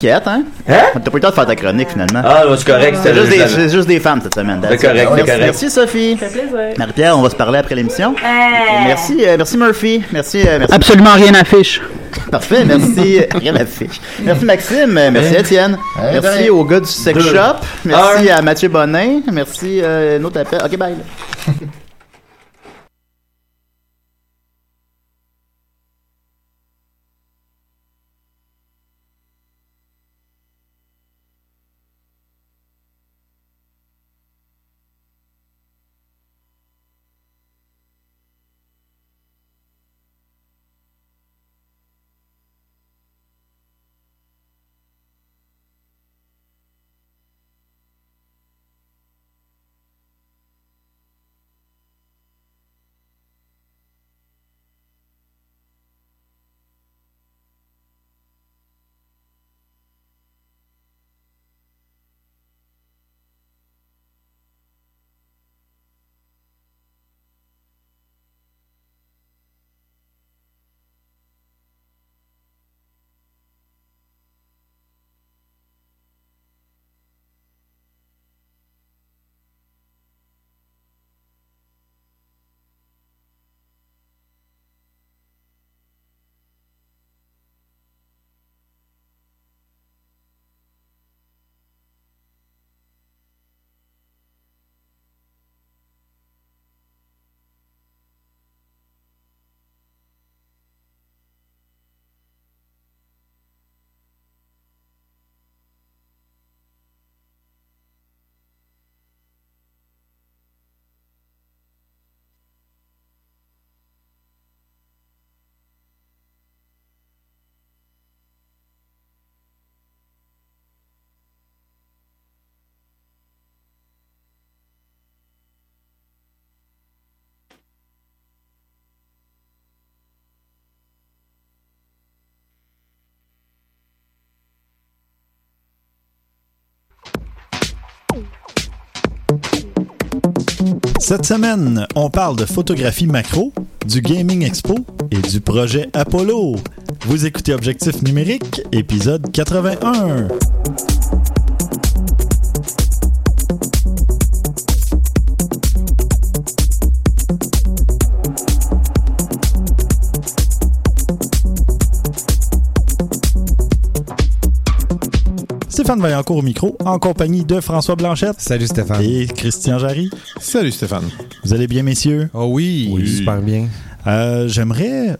Quête, hein? Hein? T'as pas eu le temps de faire ta chronique, finalement. Ah, non, c'est correct. C'est juste, des- c'est juste des femmes cette semaine. C'est correct, c'est Merci, correct. merci, Sophie. Ça fait plaisir. Marie-Pierre, on va se parler après l'émission. Euh, Merci, euh, merci Murphy. Merci, euh, merci. Absolument rien n'affiche. Parfait, merci. Rien à fiche. Merci Maxime, euh, merci Étienne. Hey, Merci ben. au gars du sex Deux. shop. Merci Un. à Mathieu Bonin. Merci, euh, notre appel. Ok, bye. Cette semaine, on parle de photographie macro, du Gaming Expo et du projet Apollo. Vous écoutez Objectif numérique, épisode 81. Stéphane Vaillancourt au micro, en compagnie de François Blanchette Salut Stéphane. et Christian Jarry. Salut Stéphane. Vous allez bien, messieurs? Oh oui, Oui. super bien. Euh, J'aimerais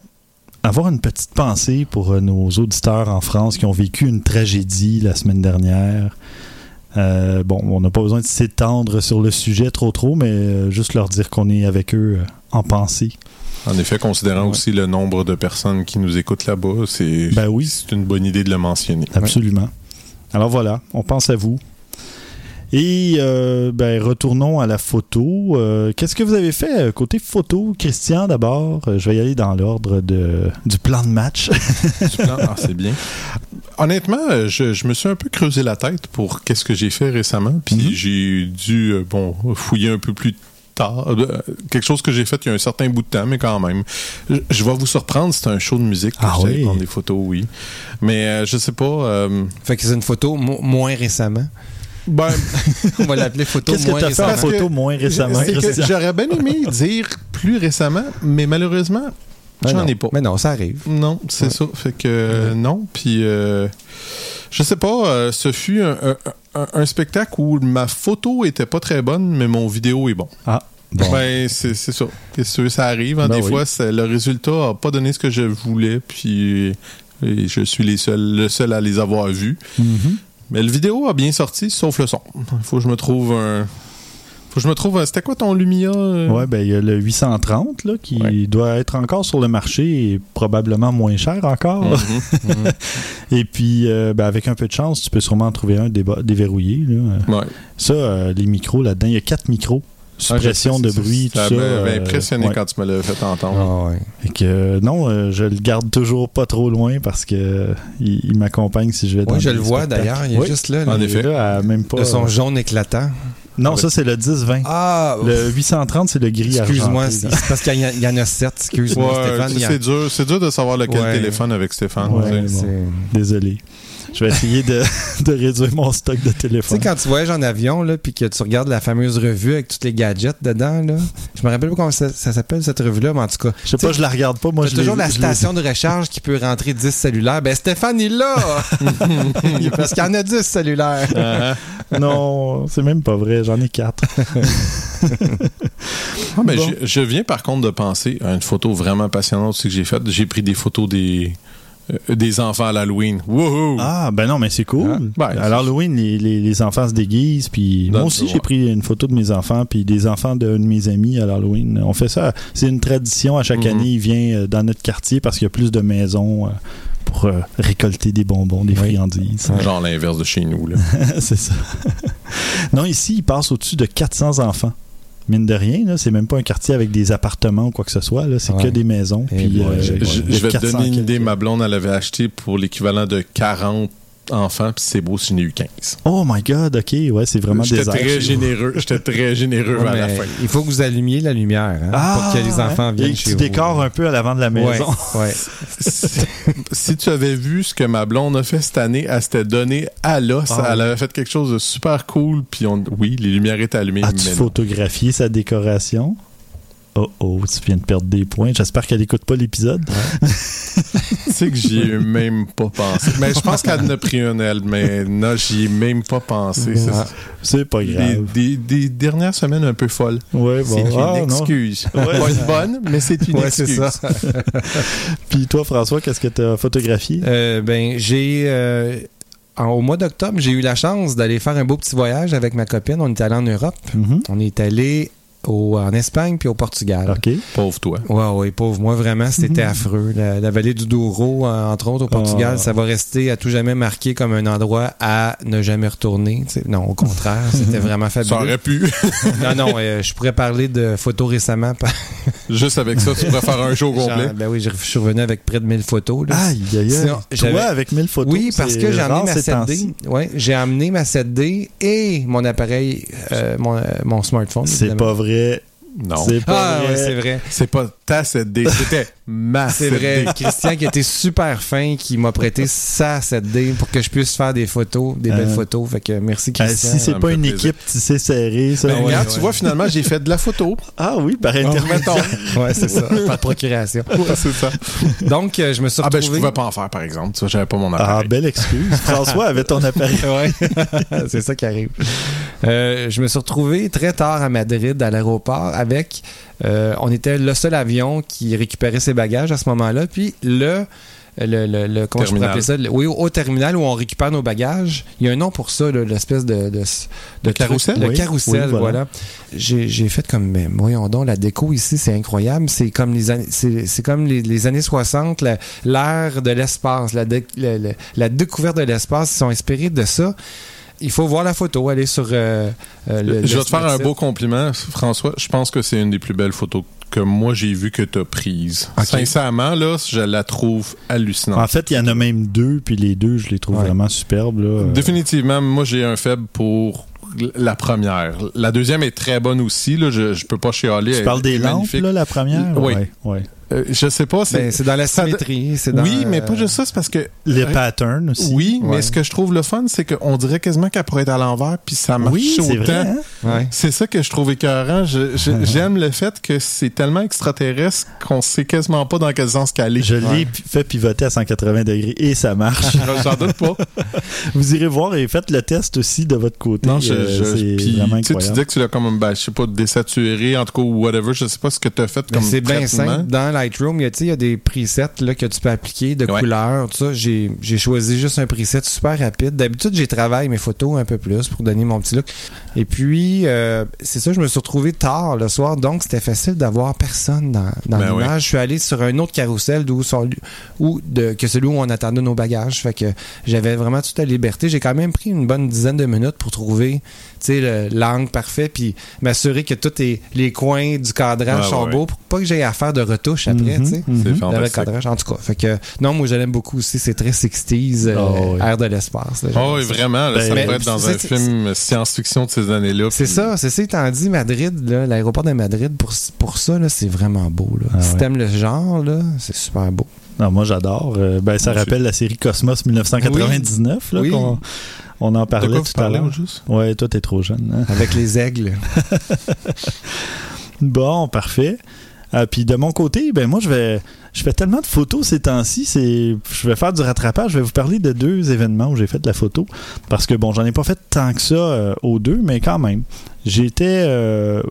avoir une petite pensée pour euh, nos auditeurs en France qui ont vécu une tragédie la semaine dernière. Euh, bon, on n'a pas besoin de s'étendre sur le sujet trop trop, mais juste leur dire qu'on est avec eux en pensée. En effet, considérant Ouais. aussi le nombre de personnes qui nous écoutent là-bas, c'est Ben oui. c'est une bonne idée de le mentionner. Absolument. Alors voilà, on pense à vous. Et euh, ben, retournons à la photo. Euh, Qu'est-ce que vous avez fait euh, côté photo, Christian, d'abord? Je vais y aller dans l'ordre du plan de match. Ah, c'est bien. Honnêtement, je, je me suis un peu creusé la tête pour qu'est-ce que j'ai fait récemment, puis Mhm. j'ai dû bon fouiller un peu plus tard. Euh, quelque chose que j'ai fait il y a un certain bout de temps, mais quand même. Je, je vais vous surprendre, c'est un show de musique que Ah j'allais oui? prendre des photos, oui. Mais euh, je sais pas. euh, Fait que c'est une photo mo- moins récemment. ben, On va l'appeler photo Qu'est-ce que moins tu as fait en récemment. Photo moins récemment, j'aurais bien aimé dire plus récemment, mais malheureusement, Mais j'en non. ai pas. Mais non, ça arrive. Non, c'est Ouais. ça. Fait que euh, non. Puis euh, je sais pas, euh, ce fut un, un- un- un spectacle où ma photo était pas très bonne, mais mon vidéo est bon. Ah, bon. Ben c'est c'est ça. Tu veux, ça arrive. hein. Ben Des oui. fois, c'est- le résultat a pas donné ce que je voulais, puis et je suis les seuls, le seul à les avoir vus. Mhm. Mais le vidéo a bien sorti, sauf le son. Faut que je me trouve un. Faut que je me trouve un. C'était quoi ton Lumia euh? Ouais, ben il y a le 830 là, qui Ouais. doit être encore sur le marché et probablement moins cher encore. Mhm. et puis, euh, ben, avec un peu de chance, tu peux sûrement en trouver un déverrouillé. là. Ouais. Ça, euh, les micros là-dedans, il y a quatre micros. Suppression Ah, de bruit, tout ça. Ça m'a euh, impressionné ouais. quand tu me l'as fait entendre. Ah ouais. Que, euh, non, euh, je le garde toujours pas trop loin parce que il, il m'accompagne si je vais dans Oui, je le vois d'ailleurs. Il est Oui. juste là. En effet. Là, même pas. De son jaune éclatant. Non, ça c'est le 10-20. Ah, Le 830, c'est le gris excuse-moi. parce qu'il y, en a- il y en a sept. Excuse-moi, Ouais, Stéphane. a- c'est dur, c'est dur de savoir lequel Ouais. téléphone avec Stéphane. Ouais, bon. Désolé. Je vais essayer de, de réduire mon stock de Tu sais, téléphone. quand tu voyages en avion, là, puis que tu regardes la fameuse revue avec tous les gadgets dedans, là, je me rappelle pas comment ça, ça s'appelle, cette revue-là, mais en tout cas. Je sais pas, je la regarde pas. Moi, je toujours la station de recharge qui peut rentrer 10 cellulaires. Ben, Stéphane, il l'a! Parce qu'il y en a 10 cellulaires. Non, c'est même pas vrai. J'en ai quatre. Ah, mais Bon. je, je viens par contre de penser à une photo vraiment passionnante que j'ai faite. J'ai pris des photos des, des enfants à l'Halloween. Ah, ben non, mais c'est cool. Ah, ben, à l'Halloween, les, les, les enfants se déguisent. Puis moi aussi, j'ai pris une photo de mes enfants, puis des enfants d'un de mes amis à l'Halloween. On fait ça. C'est une tradition. À chaque Mhm. année, il vient euh, dans notre quartier parce qu'il y a plus de maisons euh, pour euh, récolter des bonbons, des Oui. friandises. Genre l'inverse de chez nous. C'est ça. non, ici, il passe au-dessus de 400 enfants. Mine de rien, là, c'est même pas un quartier avec des appartements ou quoi que ce soit. Là, c'est Ouais. que des maisons. Eh puis, euh, Je, je- vais te 400 donner une idée. Ma blonde, elle avait acheté pour l'équivalent de 40 enfants, puis c'est beau si j'en ai eu 15. Oh my God, ok, ouais, c'est vraiment J'étais désert. très généreux. J'étais très généreux Ouais, à la fin. il faut que vous allumiez la lumière hein, Ah, pour que les enfants ouais. viennent Et chez tu vous. décores un peu à l'avant de la maison. Ouais, ouais. si, si tu avais vu ce que ma blonde a fait cette année, elle s'était donnée à l'os. Ah. Elle avait fait quelque chose de super cool. Puis on, oui, les lumières étaient allumées. As-tu photographié sa décoration? Oh oh, tu viens de perdre des points. J'espère qu'elle n'écoute pas l'épisode. Tu sais que j'y ai même pas pensé. Mais je pense qu'elle en a pris une, elle. Mais non, j'y ai même pas pensé. C'est- Ouais. C'est pas grave. des- des dernières semaines un peu folles. Ouais, bon. C'est une Ah, excuse. Ouais. Pas une bonne, mais c'est une Ouais, c'est excuse. ça. Puis toi, François, qu'est-ce que tu as photographié? Euh, ben, j'ai. euh, au mois d'octobre, j'ai eu la chance d'aller faire un beau petit voyage avec ma copine. On est allé en Europe. Mhm. On est allé au- en Espagne puis au Portugal. OK. Pauvre toi. Ouais, ouais, pauvre. Moi, vraiment, c'était Mhm. affreux. La, la vallée du Douro, euh, entre autres, au Portugal, Ah. ça va rester à tout jamais marqué comme un endroit à ne jamais retourner. non, au contraire, c'était vraiment Ça fabuleux. aurait pu. Non, non, euh, je pourrais parler de photos récemment. Juste avec ça, tu pourrais faire un show complet. Genre, ben oui, je suis revenu avec près de 1000 photos. là. Aïe, aïe, aïe. Toi, avec 1000 photos. Oui, parce que j'ai amené ma ces 7D. temps-ci. Ouais, j'ai amené ma 7D et mon appareil, euh, mon, euh, mon smartphone. C'est pas vrai. Non. C'est pas Ah, vrai. ouais, c'est vrai. C'est pas ta 7D, c'était C'est 7D. vrai. Christian qui était super fin, qui m'a prêté sa 7D pour que je puisse faire des photos, des belles Euh, photos. Fait que merci Ah, Christian. si c'est pas une plaisir. équipe tissée serrée, ça. Ben, ouais. regarde, ouais. tu vois, finalement, j'ai fait de la photo. Ah oui, par intermédiaire. Ouais, c'est ça, par procuration. Ouais, c'est ça. Donc, euh, je me suis Ah ben, je retrouvé... pouvais pas en faire, par exemple. Tu vois, j'avais pas mon Ah, appareil. belle excuse. François avait ton appareil. Ouais, c'est ça qui arrive. Euh, je me suis retrouvé très tard à Madrid, à l'aéroport, avec. Euh, on était le seul avion qui récupérait ses bagages à ce moment-là. Puis le. Le, le, le- comment je pourrais Terminal. appeler ça? Le- oui, au, au terminal où on récupère nos bagages. Il y a un nom pour ça, l'espèce de, de, de carrousel? Le Oui. carrousel, Oui, voilà. voilà. J'ai fait comme, mais voyons donc, la déco ici, c'est incroyable. C'est comme les années, c'est c'est comme les, les années 60, la- l'ère de l'espace, la, dé- la, la- la découverte de l'espace. Ils sont inspirés de ça. Il faut voir la photo, aller sur euh, euh, le, je vais te faire un beau compliment, François. Je pense que c'est une des plus belles photos que moi j'ai vues que tu as prises. Ok. Sincèrement, là, je la trouve hallucinante. En fait, il y en a même deux, puis les deux, je les trouve Ouais. vraiment superbes. Là. Définitivement, moi j'ai un faible pour la première. La deuxième est très bonne aussi. Là, je, je peux pas chialer. Tu elle parles est des lampes, là, la première? Oui. Ouais, ouais. Euh, je sais pas. Ben, C'est c'est dans la symétrie. c'est dans, oui, mais pas euh, juste ça. C'est parce que Les Euh, patterns aussi. oui, mais Ouais. ce que je trouve le fun, c'est qu'on dirait quasiment qu'elle pourrait être à l'envers, puis ça marche Oui, c'est autant. vrai. hein? Ouais. C'est ça que je trouve écœurant. Je- je- J'aime le fait que c'est tellement extraterrestre qu'on sait quasiment pas dans quel sens qu'elle est. Je l'ai fait pivoter à 180 degrés et ça marche. J'en doute pas. Vous irez voir et faites le test aussi de votre côté. Non, je, Euh, je- c'est puis, vraiment tu sais, tu incroyable. dis que tu l'as comme, ben, je sais pas, désaturé, en tout cas, ou whatever. Je sais pas ce que tu as fait Ben, comme c'est bien simple. Dans Lightroom, il y a, tu sais, il y a des presets là, que tu peux appliquer de Ouais. couleurs. Tout ça, j'ai j'ai choisi juste un preset super rapide. D'habitude, j'ai travaillé mes photos un peu plus pour donner mon petit look. Et puis, euh, c'est ça, je me suis retrouvé tard le soir, donc c'était facile d'avoir personne dans, dans Ben l'image. Je suis allé sur un autre carrousel d'où de, que celui où on attendait nos bagages. Fait que j'avais vraiment toute la liberté. J'ai quand même pris une bonne dizaine de minutes pour trouver l'angle parfait, puis m'assurer que tous les, coins du cadrage sont ouais. beaux pour pas que j'aie à faire de retouches après, Mhm, tu sais. fantastique. cadrage, en tout cas. Fait que, non, moi, je l'aime beaucoup aussi. C'est très 60s, euh, Oh, oui. air de l'espace. Oh, oui, vraiment. là, Ben, ça pourrait être dans c'est- un c'est- film science-fiction de ces années-là. C'est puis- ça, c'est ça étant dit, Madrid, l'aéroport de Madrid, pour, pour ça, là, c'est vraiment beau. Là. Ah si ouais. t'aimes le genre, là, c'est super beau. Non, moi, j'adore. Euh, ben, ça rappelle la série Cosmos 1999, là, Oui. qu'on on en parlait quoi tout à l'heure. Ouais, toi, t'es trop jeune. hein. Avec les aigles. Bon, parfait. Ah, puis de mon côté, ben moi je vais je fais tellement de photos ces temps-ci, c'est je vais faire du rattrapage, je vais vous parler de deux événements où j'ai fait de la photo parce que bon, j'en ai pas fait tant que ça euh, aux deux, mais quand même. J'étais euh,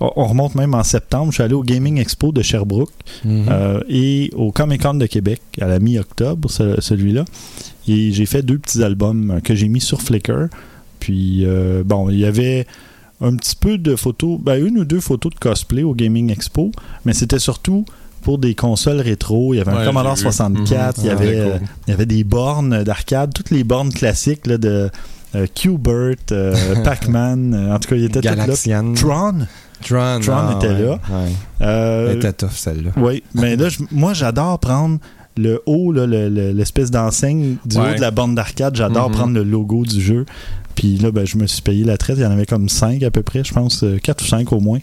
on on remonte même en septembre, je suis allé au Gaming Expo de Sherbrooke Mhm. euh, et au Comic Con de Québec à la mi-octobre, ce- celui-là. Et j'ai fait deux petits albums euh, que j'ai mis sur Flickr. Puis, euh, bon, il y avait un petit peu de photos, ben, une ou deux photos de cosplay au Gaming Expo, mais c'était surtout pour des consoles rétro. Il y avait un Commodore j'ai vu. 64, il, y Mhm. avait, Ah, euh, il y avait des bornes d'arcade, toutes les bornes classiques là, de euh, Q-Bert, euh, Pac-Man, euh, en tout cas, il était tout là. Tron, Tron, Tron ah, était ouais, là. ouais. euh, Elle était tough, celle-là. oui, mais là, moi, j'adore prendre le haut, là, le- le- l'espèce d'enseigne du haut de la borne d'arcade. J'adore Mhm. prendre le logo du jeu. Puis là, ben, je me suis payé la traite. Il y en avait comme 5 à peu près, je pense, 4 ou 5 au moins.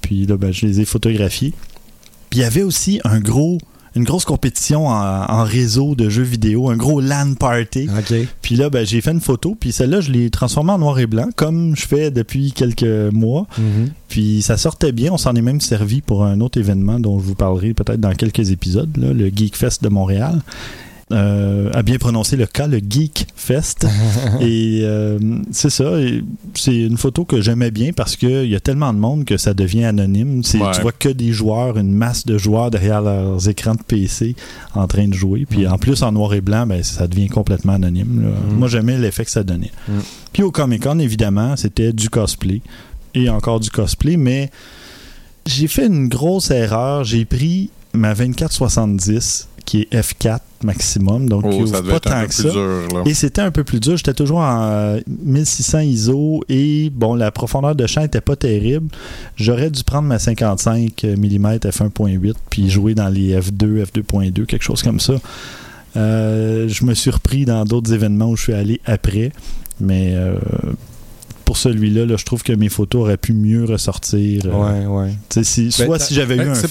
Puis là, ben, je les ai photographiés. Puis il y avait aussi un gros, une grosse compétition en, en réseau de jeux vidéo, un gros LAN party. OK. Puis là, ben, j'ai fait une photo. Puis celle-là, je l'ai transformée en noir et blanc, comme je fais depuis quelques mois. Mhm. Puis ça sortait bien. On s'en est même servi pour un autre événement dont je vous parlerai peut-être dans quelques épisodes, là, le Geek Fest de Montréal. Euh, à bien prononcer le cas, le Geek Fest. et euh, c'est ça. C'est une photo que j'aimais bien parce qu'il y a tellement de monde que ça devient anonyme. C'est- Ouais. Tu vois que des joueurs, une masse de joueurs derrière leurs écrans de PC en train de jouer. Puis en plus, en noir et blanc, ben, ça devient complètement anonyme. là. Mm. Moi, j'aimais l'effet que ça donnait. Mm. Puis au Comic Con, évidemment, c'était du cosplay et encore du cosplay, mais j'ai fait une grosse erreur. J'ai pris ma 2470 qui est F4 maximum, donc qui Oh, ouvre ça devait pas être un tant peu que plus ça. dur, là. Et c'était un peu plus dur. J'étais toujours en euh, 1600 ISO et bon, la profondeur de champ était pas terrible. J'aurais dû prendre ma 55 mm f1.8 puis jouer dans les f2, f2.2, quelque chose comme ça. Euh, je me suis repris dans d'autres événements où je suis allé après, mais euh, pour celui-là, là, je trouve que mes photos auraient pu mieux ressortir. euh, Ouais, ouais. si- soit Ben, si j'avais eu Ben, un c'est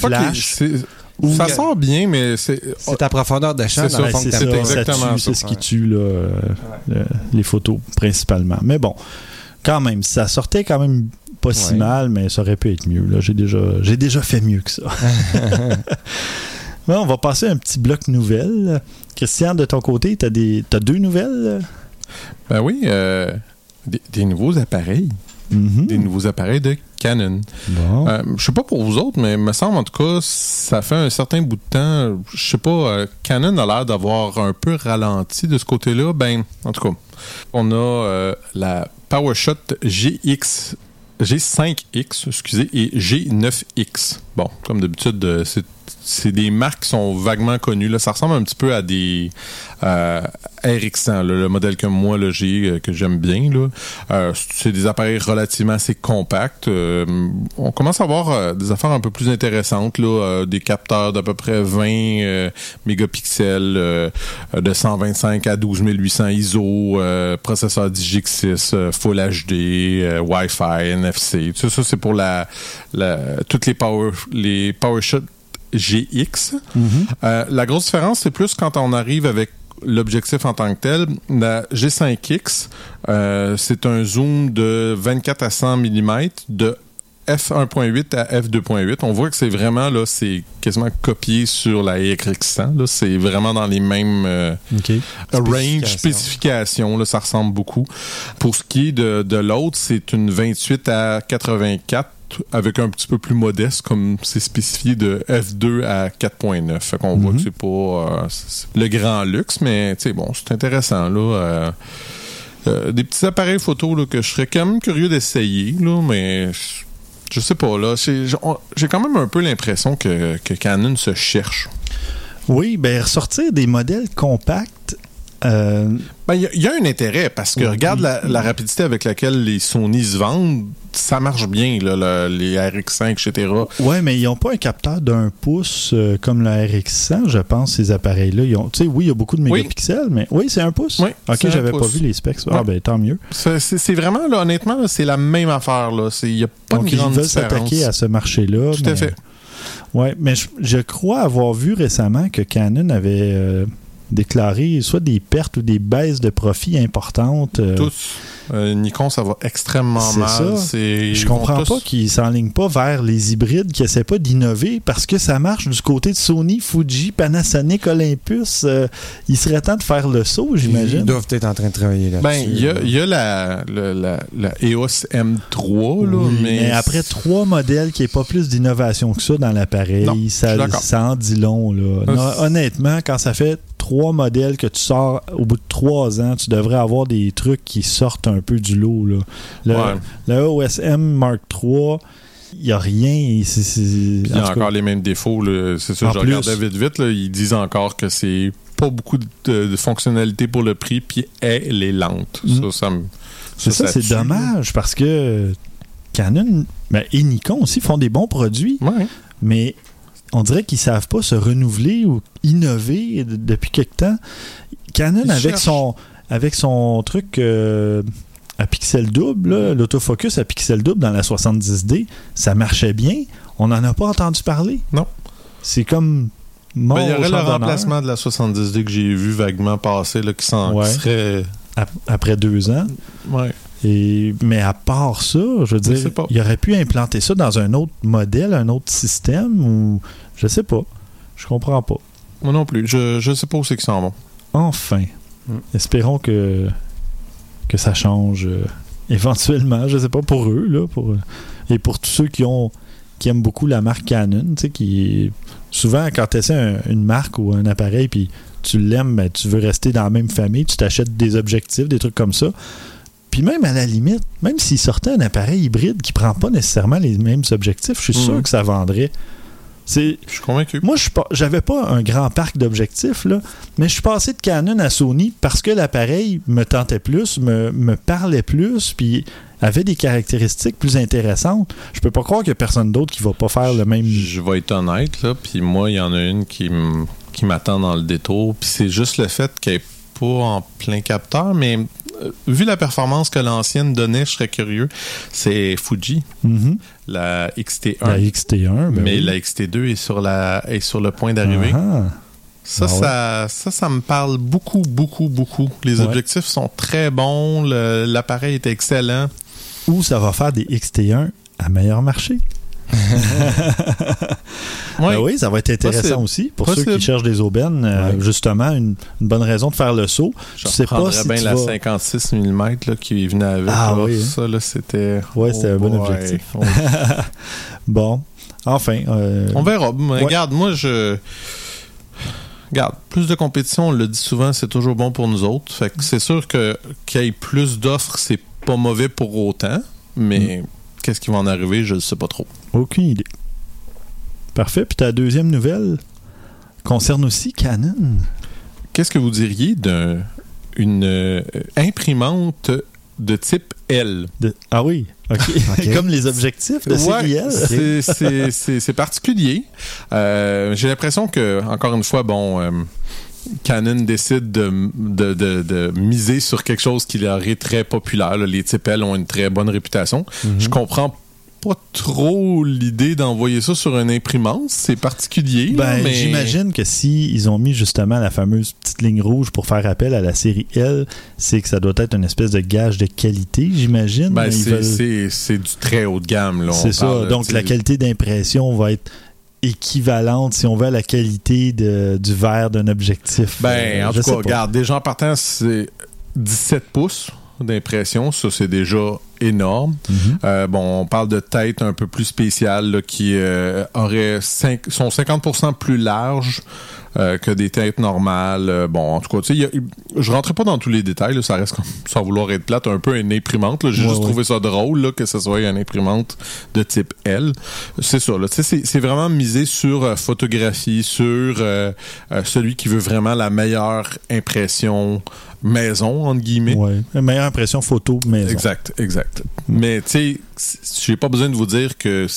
que- Ça sort bien, mais c'est. C'est ta profondeur de champ C'est dans ça, c'est exactement c'est ce qui tue là, euh, le- les photos principalement. Mais bon, quand même, ça sortait quand même pas si mal, mais ça aurait pu être mieux. Là. J'ai déjà, j'ai déjà fait mieux que ça. Bon, on va passer à un petit bloc nouvelles. Christian, de ton côté, t'as des, t'as deux nouvelles? Ben oui, euh, des, des nouveaux appareils. Mhm. Des nouveaux appareils de Canon. Bon. Euh, je sais pas pour vous autres, mais il me semble en tout cas, ça fait un certain bout de temps. Je sais pas, euh, Canon a l'air d'avoir un peu ralenti de ce côté-là. Ben, en tout cas, on a euh, la PowerShot GX. G5X, excusez, et G9X. Bon, comme d'habitude, euh, c'est c'est des marques qui sont vaguement connues. Là. Ça ressemble un petit peu à des euh, RX100, là, le modèle que moi j'ai, euh, que j'aime bien. Euh, c'est des appareils relativement assez compacts. Euh, on commence à avoir des affaires un peu plus intéressantes, là, des capteurs d'à peu près 20 euh, mégapixels, de 125 à 12800 ISO, processeur DiGX6, euh, Full HD, Wi-Fi, NFC. Tout ça, c'est pour la, la toutes les Power les PowerShot GX. Mhm. Euh, la grosse différence, c'est plus quand on arrive avec l'objectif en tant que tel. La G5X, euh, c'est un zoom de 24 à 100 mm de f1.8 à f2.8. On voit que c'est vraiment là, c'est quasiment copié sur la RX100. Là, c'est vraiment dans les mêmes euh, range spécifications. Là, ça ressemble beaucoup. Pour ce qui est de, de l'autre, c'est une 28 à 84 avec un petit peu plus modeste, comme c'est spécifié de F2 à 4.9. Fait qu'on voit Mhm. que c'est pas euh, le grand luxe, mais bon, c'est intéressant, là. Euh, euh, des petits appareils photo là, que je serais quand même curieux d'essayer, mais je- sais pas, là. J'ai j'ai quand même un peu l'impression que, que Canon se cherche. Oui, ben ressortir des modèles compacts. Ben, il y, y a un intérêt parce que Oui. regarde la, la rapidité avec laquelle les Sony se vendent, ça marche bien, là, le- les RX5, etc. Ouais, mais ils n'ont pas un capteur d'un pouce euh, comme le RX100, je pense, ces appareils-là. Tu sais, oui, il y a beaucoup de Oui. mégapixels, mais oui, c'est un pouce. Oui, ok, j'avais pas vu les specs. Ah, Ouais. ben tant mieux. C'est vraiment, là, honnêtement, c'est la même affaire. Il n'y a pas Donc, de ils veulent s'attaquer à ce marché-là. Tout mais à fait. Ouais, mais je, je crois avoir vu récemment que Canon avait euh, déclaré soit des pertes ou des baisses de profit importantes. euh, Tous. Euh, Nikon, ça va extrêmement C'est mal. ça. Je ils comprends tous- pas qu'ils s'enlignent pas vers les hybrides, qu'ils essaient pas d'innover parce que ça marche du côté de Sony, Fuji, Panasonic, Olympus. euh, il serait temps de faire le saut, Ils j'imagine. doivent être en train de travailler là-dessus. Ben, il y y a la, la, la EOS M3, là, Oui, mais, mais après trois modèles qui n'est pas plus d'innovation que ça dans l'appareil, ça, ça en dit long. Là. Non, honnêtement, quand ça fait trois modèles que tu sors au bout de trois ans, tu devrais avoir des trucs qui sortent un peu du lot. Là. Le, Ouais. le OSM Mark III, il n'y a rien. il y en a cas, encore les mêmes défauts. C'est ça, je plus. regardais vite vite. là, ils disent encore que c'est pas beaucoup de, de fonctionnalités pour le prix, puis elle est lente. Mm. Ça. C'est ça, c'est dommage parce que Canon ben, et Nikon aussi font des bons produits, Ouais. mais on dirait qu'ils savent pas se renouveler ou innover de- depuis quelque temps. Canon Ils avec cherchent. son avec son truc euh, à pixel double, l'autofocus à pixel double dans la 70D, ça marchait bien. On n'en a pas entendu parler. Non. C'est comme Ben, il y au aurait le remplacement de la 70D que j'ai vu vaguement passer, là, qui, Ouais. serait. ap- après deux ans. Ouais. Et, mais à part ça, je veux dire, il aurait pu implanter ça dans un autre modèle, un autre système, ou je sais pas. Je comprends pas. Moi non plus. Je, je sais pas où c'est qu'ils s'en vont. Enfin, Mm. espérons que, que ça change euh, éventuellement. Je sais pas pour eux, là, pour, euh, et pour tous ceux qui ont qui aiment beaucoup la marque Canon, tu sais, qui souvent quand tu essaies une marque ou un appareil puis tu l'aimes, ben, tu veux rester dans la même famille, tu t'achètes des objectifs, des trucs comme ça. Puis même à la limite, même s'il sortait un appareil hybride qui prend pas nécessairement les mêmes objectifs, je suis Mhm. sûr que ça vendrait. C'est Je suis convaincu. moi, je suis pas- j'avais pas un grand parc d'objectifs, là, mais je suis passé de Canon à Sony parce que l'appareil me tentait plus, me, me parlait plus, puis avait des caractéristiques plus intéressantes. Je peux pas croire qu'il y a personne d'autre qui va pas faire le même. Je vais être honnête, là, puis moi, il y en a une qui, m'attend dans le détour, puis c'est juste le fait qu'elle pas en plein capteur, mais euh, vu la performance que l'ancienne donnait, je serais curieux. C'est Fuji, Mhm. la XT1. La XT1, ben mais oui. la XT2 est sur, la, est sur le point d'arriver. Ça, Ah ouais. ça, ça, ça me parle beaucoup, beaucoup, beaucoup. Les Ouais. objectifs sont très bons, l'appareil est excellent. Ou ça va faire des XT1 à meilleur marché. Ben oui, ça va être intéressant aussi pour ceux qui cherchent des aubaines. euh. Justement, une, une bonne raison de faire le saut. Je sais pas si bien tu la vas- 56 mm là, qui venait avec. Ah là. oui, hein. Ça, là, c'était... Ouais, c'était un bon boy. objectif. On, Bon, enfin. euh, on verra. Mais Ouais. Regarde, moi, je... Regarde, plus de compétition, on le dit souvent, c'est toujours bon pour nous autres. Fait que c'est sûr que qu'il y ait plus d'offres, c'est pas mauvais pour autant. Mais Mm. qu'est-ce qui va en arriver, je ne sais pas trop. Aucune idée. Parfait. Puis ta deuxième nouvelle concerne aussi Canon. Qu'est-ce que vous diriez d'une euh, imprimante de type L? De- Ah oui. Comme les objectifs de série L. c'est- particulier. Euh, J'ai l'impression que, encore une fois, bon, euh, Canon décide de, de- de- de miser sur quelque chose qui leur est très populaire. là. Les types L ont une très bonne réputation. Mhm. Je comprends pas trop l'idée d'envoyer ça sur une imprimante. C'est particulier. Ben, mais... j'imagine que si ils ont mis justement la fameuse petite ligne rouge pour faire appel à la série L, c'est que ça doit être une espèce de gage de qualité, j'imagine. Ben, c'est veulent- du très haut de gamme. là. C'est ça. parle, Donc la qualité d'impression va être équivalente, si on veut, à la qualité de- du verre d'un objectif. Ben, Euh, en tout cas, pas. regarde, déjà en partant, c'est 17 pouces d'impression. Ça, c'est déjà énorme. Mhm. Euh, bon, on parle de tête un peu plus spéciale là, qui euh, aurait cinq- sont 50% plus larges euh, que des têtes normales. Euh, bon, en tout cas, tu sais, je rentrais pas dans tous les détails. là, ça reste comme, sans vouloir être plate, un peu une imprimante. J'ai Ouais, juste ouais. trouvé ça drôle là, que ce soit une imprimante de type L. C'est ça. Là, tu sais, c'est, vraiment misé sur euh, photographie, sur celui qui veut vraiment la meilleure impression maison entre guillemets. Une meilleure impression photo maison. Exact, exact. Mais tu sais, j'ai pas besoin de vous dire que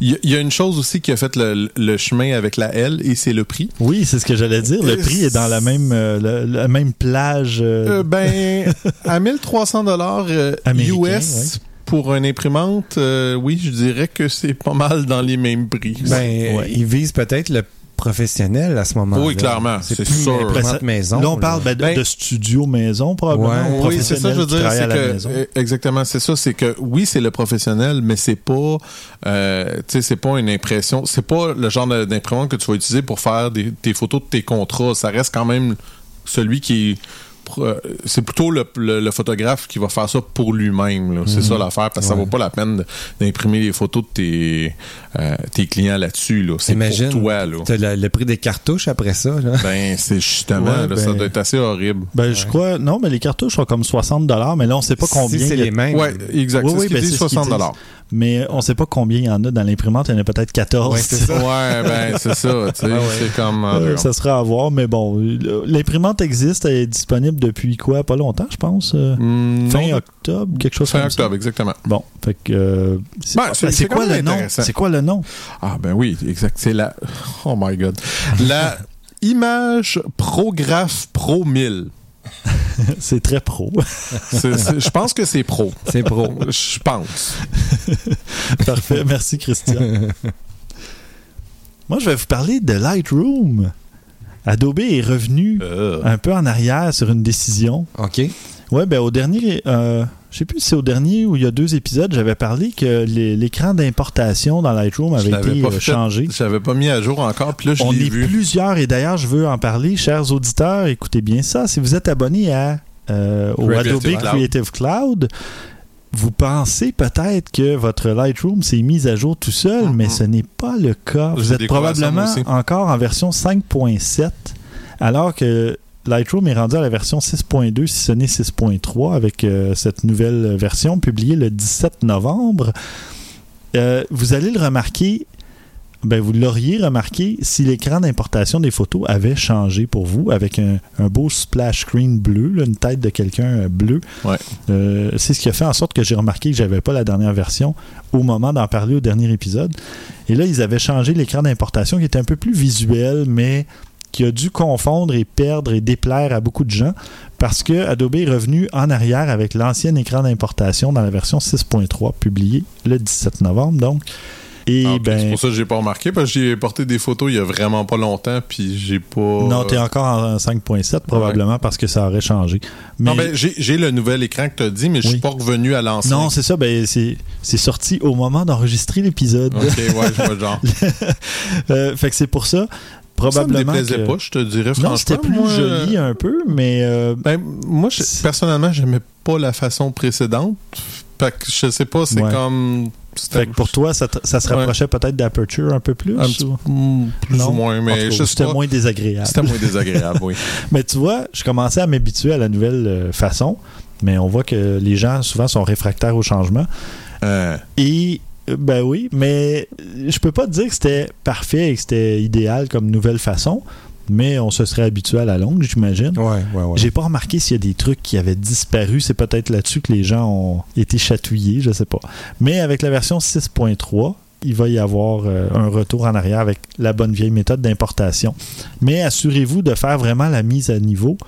il y, a- une chose aussi qui a fait le, le chemin avec la L et c'est le prix. Oui, c'est ce que j'allais dire. Le Euh, prix est dans la même, euh, la même plage. euh, Euh, ben, à 1300 dollars US, pour une imprimante, euh, oui, je dirais que c'est pas mal dans les mêmes prix. Ben, Ouais. ils visent peut-être le professionnel à ce moment-là. Oui, clairement, c'est plus sûr. imprimante maison. Là, on parle ben, de, Ben- de studio maison, probablement. Ouais. Oui, c'est ça, je veux dire, c'est que euh, exactement, c'est ça, c'est que oui, c'est le professionnel, mais c'est pas, euh, tu sais, c'est pas une impression, c'est pas le genre d'imprimante que tu vas utiliser pour faire des, tes photos de tes contrats. Ça reste quand même celui qui est c'est plutôt le, le- le photographe qui va faire ça pour lui-même. là. C'est ça l'affaire, parce que ça vaut pas la peine de- d'imprimer les photos de tes, euh, tes clients là-dessus. Là. C'est Imagine, pour toi. Là. T'as le, le prix des cartouches après ça. Là. Ben, c'est justement, Ouais, là, ça ben- doit être assez horrible. Ben, je crois, non, mais les cartouches sont comme 60 mais là, on sait pas combien. Si c'est il y a- les mêmes. Ouais, exact. Oui, c'est oui, ce ben, ce qu'ils 60 dollars. Mais on sait pas combien il y en a dans l'imprimante. Il y en a peut-être 14. Ouais, c'est ça. Ouais, ben, c'est ça. tu sais, Ah ouais. C'est comme. Euh, euh, ça sera à voir, mais bon, l'imprimante existe, elle est disponible depuis quoi? Pas longtemps, je pense. euh, hmm, fin non, octobre, quelque chose Fin comme octobre, exactement. Bon, fait que. euh, c'est Ben, ben, quoi le nom? C'est quoi le nom? Ah, ben oui, exact. C'est la. Oh my God. La Image Prograph Pro 1000. C'est très pro. C'est- c'est- Je pense que c'est pro. C'est pro. Je pense. Parfait, merci Christian. Moi, je vais vous parler de Lightroom. Adobe est revenu Euh. un peu en arrière sur une décision. OK. Ouais, ben au dernier, euh, je sais plus si c'est au dernier ou il y a deux épisodes, j'avais parlé que l'écran d'importation dans Lightroom Je avait l'avais été pas euh, fait. changé. J'avais pas mis à jour encore, puis là, je On est vu. plusieurs et d'ailleurs, je veux en parler, chers auditeurs, écoutez bien ça. Si vous êtes abonné à euh, au Creative Adobe Cloud. Creative Cloud, vous pensez peut-être que votre Lightroom s'est mis à jour tout seul, mais ce n'est pas le cas. Vous êtes probablement encore en version 5.7, alors que Lightroom est rendu à la version 6.2, si ce n'est 6.3, avec euh, cette nouvelle version publiée le 17 novembre. Euh, vous allez le remarquer, ben vous l'auriez remarqué si l'écran d'importation des photos avait changé pour vous avec un, un beau splash screen bleu, là, une tête de quelqu'un euh, bleu. Ouais. Euh, c'est ce qui a fait en sorte que j'ai remarqué que j'avais pas la dernière version au moment d'en parler au dernier épisode. Et là, ils avaient changé l'écran d'importation qui était un peu plus visuel, mais qui a dû confondre et perdre et déplaire à beaucoup de gens parce que Adobe est revenu en arrière avec l'ancien écran d'importation dans la version 6.3 publiée le 17 novembre donc. Et Ah, C'est ben pour ça que j'ai pas remarqué, parce que j'ai porté des photos il y a vraiment pas longtemps, puis j'ai pas. non, t'es encore en 5.7 probablement parce que ça aurait changé. Mais Non, ben, j'ai le nouvel écran que tu as dit, mais je suis Oui. pas revenu à l'ancien. non, c'est ça, ben c'est c'est sorti au moment d'enregistrer l'épisode. Ok, ouais, je vois genre. Euh, fait que c'est pour ça Ça me probablement déplaisait que- pas, je te dirais franchement. C'était plus moi, joli un peu, mais euh, Ben, moi, je- personnellement, j'aimais pas la façon précédente. Fait que je sais pas, c'est Ouais. comme. fait que pour toi, ça, ça se Ouais. rapprochait peut-être d'Aperture un peu plus. un ou- hmm, plus Non? ou moins, mais c'était moins désagréable. C'était moins désagréable, oui. Mais tu vois, je commençais à m'habituer à la nouvelle euh, façon, mais on voit que les gens souvent sont réfractaires au changement. Euh, Et euh, ben oui, mais euh, je peux pas te dire que c'était parfait et que c'était idéal comme nouvelle façon, mais on se serait habitué à la longue, j'imagine. Ouais, ouais, ouais. J'ai pas remarqué s'il y a des trucs qui avaient disparu. C'est peut-être là-dessus que les gens ont été chatouillés, je sais pas. Mais avec la version 6.3, il va y avoir euh, un retour en arrière avec la bonne vieille méthode d'importation. Mais assurez-vous de faire vraiment la mise à niveau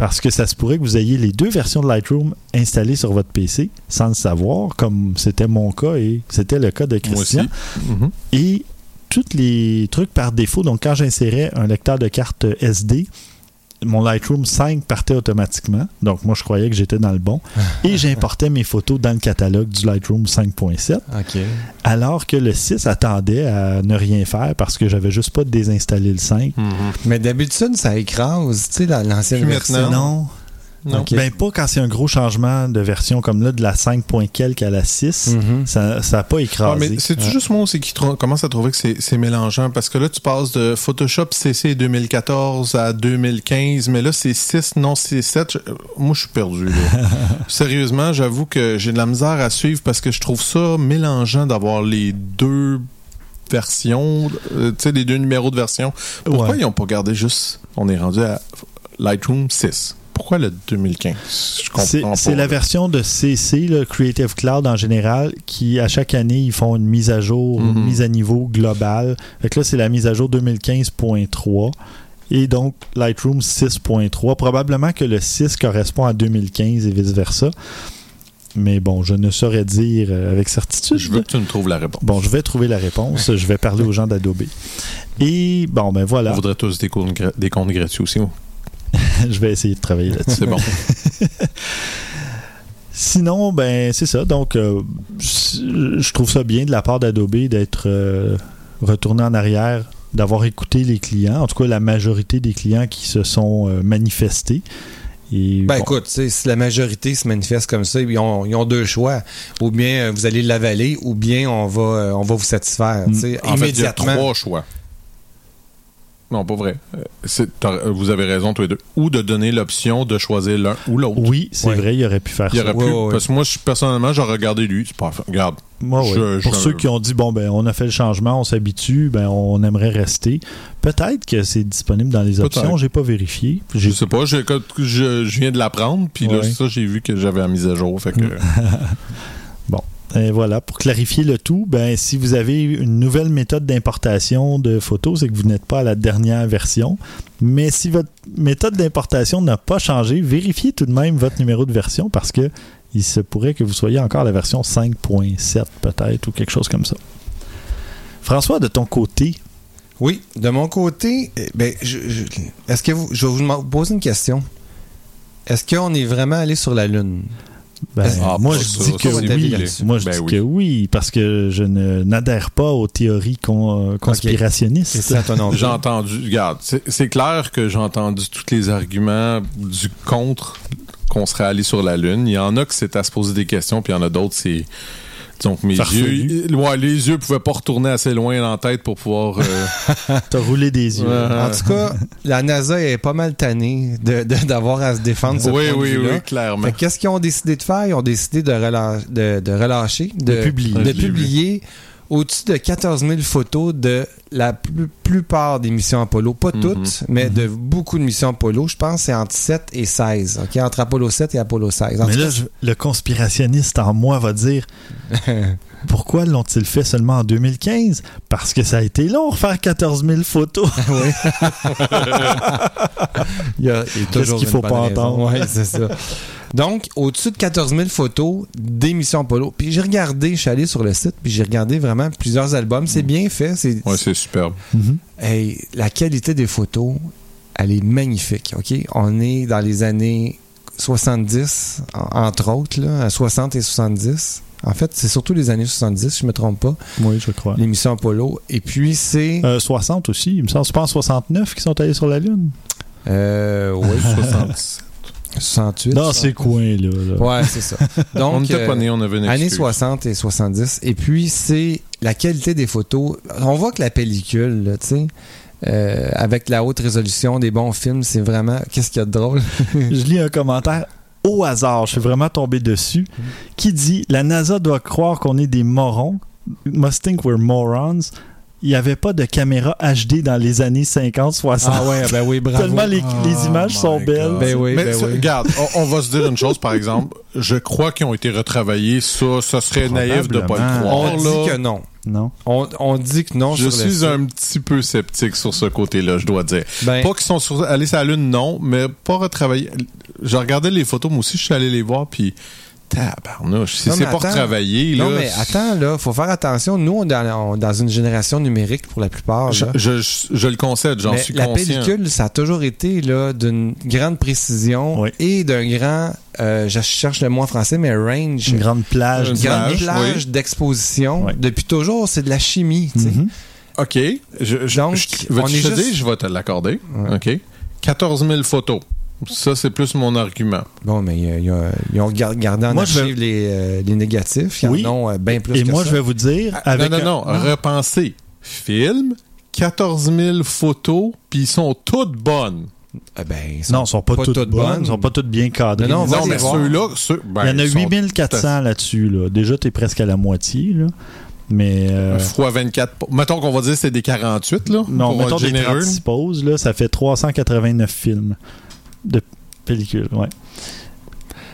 parce que ça se pourrait que vous ayez les deux versions de Lightroom installées sur votre PC sans le savoir, comme c'était mon cas et c'était le cas de. Christian. Mhm. Et tous les trucs par défaut, donc quand j'insérais un lecteur de carte SD, mon Lightroom 5 partait automatiquement. Donc moi, je croyais que j'étais dans le bon. Et j'importais mes photos dans le catalogue du Lightroom 5.7, OK. alors que le 6 attendait à ne rien faire parce que j'avais juste pas désinstallé le 5. Mhm. Mais d'habitude, ça écrase, tu sais, la- l'ancienne version. Non. Non. Ben pas quand c'est un gros changement de version comme là, de la 5. quelque à la 6. Mhm. Ça n'a pas Ah, écrasé. mais c'est-tu Ouais. juste moi aussi qui commence à trouver que c'est c'est mélangeant? Parce que là, tu passes de Photoshop CC 2014 à 2015, mais là, c'est 6, non, c'est 7. Je- Moi, je suis perdu. là. Sérieusement, j'avoue que j'ai de la misère à suivre parce que je trouve ça mélangeant d'avoir les deux versions, euh, tu sais, les deux numéros de version. Pourquoi Ouais. ils n'ont pas gardé juste... On est rendu à Lightroom 6. Pourquoi le 2015? Je comprends C'est la version de CC, le Creative Cloud en général, qui à chaque année, ils font une mise à jour, une Mhm. mise à niveau globale. Fait que là, c'est la mise à jour 2015.3. Et donc, Lightroom 6.3. Probablement que le 6 correspond à 2015 et vice-versa. mais bon, je ne saurais dire euh, avec certitude. Je veux que tu me trouves la réponse. Bon, je vais trouver la réponse. je vais parler aux gens d'Adobe. Et bon, ben voilà. On voudrait tous des, comptes des comptes gratuits aussi. je vais essayer de travailler là-dessus. C'est bon. Sinon, ben c'est ça. Donc, euh, je trouve ça bien de la part d'Adobe d'être euh, retourné en arrière, d'avoir écouté les clients, en tout cas la majorité des clients qui se sont euh, manifestés. Et, Ben bon, écoute, si la majorité se manifeste comme ça, ils ont, ils ont deux choix. Ou bien vous allez l'avaler, ou bien on va, on va vous satisfaire. sais, En fait, il y a immédiatement. trois choix. Non, pas vrai. Euh, euh, vous avez raison, tous les deux. Ou de donner l'option de choisir l'un ou l'autre. oui, c'est Ouais. vrai, il aurait pu faire Il y ça. aurait Ouais, pu. ouais, ouais. Parce que moi, je, personnellement, j'ai regardé lui. C'est pas. Regarde. Ouais, ouais. Je- Pour je- ceux qui ont dit bon ben on a fait le changement, on s'habitue, ben on aimerait rester. Peut-être que c'est disponible dans les options, j'ai pas vérifié. Je sais pas. Je, je viens de l'apprendre. Puis là, ça, j'ai vu que j'avais la mise à jour. Fait que. Et voilà, pour clarifier le tout, ben si vous avez une nouvelle méthode d'importation de photos, c'est que vous n'êtes pas à la dernière version. Mais si votre méthode d'importation n'a pas changé, vérifiez tout de même votre numéro de version parce que il se pourrait que vous soyez encore à la version 5.7 peut-être ou quelque chose comme ça. François, de ton côté, Oui, de mon côté, eh, ben, je, est-ce que vous, je vais vous poser une question. Est-ce qu'on est vraiment allé sur la Lune? Ben, Ah, moi je dis que oui. Moi je Ben dis oui. que oui parce que je ne n'adhère pas aux théories con- conspirationnistes. J'ai entendu, regarde, c'est clair que j'ai entendu tous les arguments du contre qu'on serait allé sur la Lune. Il y en a que c'est à se poser des questions, puis il y en a d'autres, c'est. Que mes Farfelu. yeux, ouais, les yeux pouvaient pas retourner assez loin dans la tête pour pouvoir. euh, T'as roulé des yeux. Ouais. En tout cas, la NASA est pas mal tannée de- de- d'avoir à se défendre ce oui, point oui, oui, clairement. Qu'est-ce qu'ils ont décidé de faire? Ils ont décidé de, de, de relâcher, de, De publier. de publier au-dessus de 14 000 photos de la plus- plupart des missions Apollo. Pas Mhm. toutes, mais de beaucoup de missions Apollo. Je pense que c'est entre 7 et 16. OK? Entre Apollo 7 et Apollo 16. En Mais là, cas, je- le conspirationniste en moi va dire pourquoi l'ont-ils fait seulement en 2015 Parce que ça a été long refaire 14 000 photos. Il y a, il y a toujours qu'il faut pas raison. entendre? Ouais, c'est ça. Donc, au-dessus de 14 000 photos d'émissions Apollo. Puis j'ai regardé, je suis allé sur le site, puis j'ai regardé vraiment plusieurs albums. C'est bien fait. C'est, Ouais, c'est superbe. Mhm. Hey, la qualité des photos, elle est magnifique. OK? On est dans les années 70, en- entre autres, là, à 60 et 70. En fait, c'est surtout les années 70, si je me trompe pas, Oui, je crois. l'émission Apollo. Et puis, c'est... Euh, 60 aussi, il me semble. C'est pas en 69 qui sont allés sur la Lune? Euh, oui, 67. 68. Dans ces coins-là. là. Ouais, c'est ça. Donc, on n'était euh, pas nés, on avait une Années excuse. 60 et 70. Et puis, c'est la qualité des photos. On voit que la pellicule, tu sais, euh, avec la haute résolution des bons films, c'est vraiment... Qu'est-ce qu'il y a de drôle? Je lis un commentaire au hasard, je suis vraiment tombé dessus, qui dit La NASA doit croire qu'on est des morons. Must think we're morons. Il n'y avait pas de caméra HD dans les années 50-60. Ah ouais, ben oui, bravo. Tellement les, les images sont belles. Ben oui, Mais ben ça, oui. regarde, on, on va se dire une chose, par exemple. Je crois qu'ils ont été retravaillés. Ça, ça serait naïf de pas le croire. On là. dit que non. Non. On, on dit que non Je suis un petit peu sceptique sur ce côté-là, je dois dire. Ben, Pas qu'ils sont sur, allés sur la Lune, non, mais pas retravaillés. Je regardais les photos, moi aussi, je suis allé les voir, puis tabarnouche. Si c'est attends. retravaillé, là. non, mais attends, là, faut faire attention. Nous, on est dans, on est dans une génération numérique pour la plupart. Je, là. je, je le concède, j'en suis la conscient. pellicule, ça a toujours été là d'une grande précision Oui. et d'un grand, euh, je cherche le mot en français, mais range. Une grande plage. Une Une grande plage, oui. d'exposition. Oui. Depuis toujours, c'est de la chimie. tu sais. Mhm. OK. Je, je, Donc, je, on est te juste- dire, je vais te l'accorder. Ouais. OK. 14 000 photos. Ça, c'est plus mon argument. Bon, mais euh, ils ont- ils ont gar- gardé en Moi, les, euh, les négatifs. Ils Oui. en ont euh, bien plus Et que moi, ça. je vais vous dire, Ah, avec non, non, un- non. Repensez. Film, 14 000 photos, puis ils sont toutes bonnes. Ah ben, ils sont Non, elles sont pas, pas toutes, toutes bonnes. bonnes. Elles sont pas toutes bien cadrées. Non, non, non, mais ceux-là, ceux, ben, Il y en a ils sont 8400 là-dessus. Là. Déjà, tu es presque à la moitié. Là. Mais. euh, Fois 24. Mettons qu'on va dire que c'est des 48, là. non, mettons des généreux. 36 pauses, là, ça fait 389 films de pellicule. Ouais.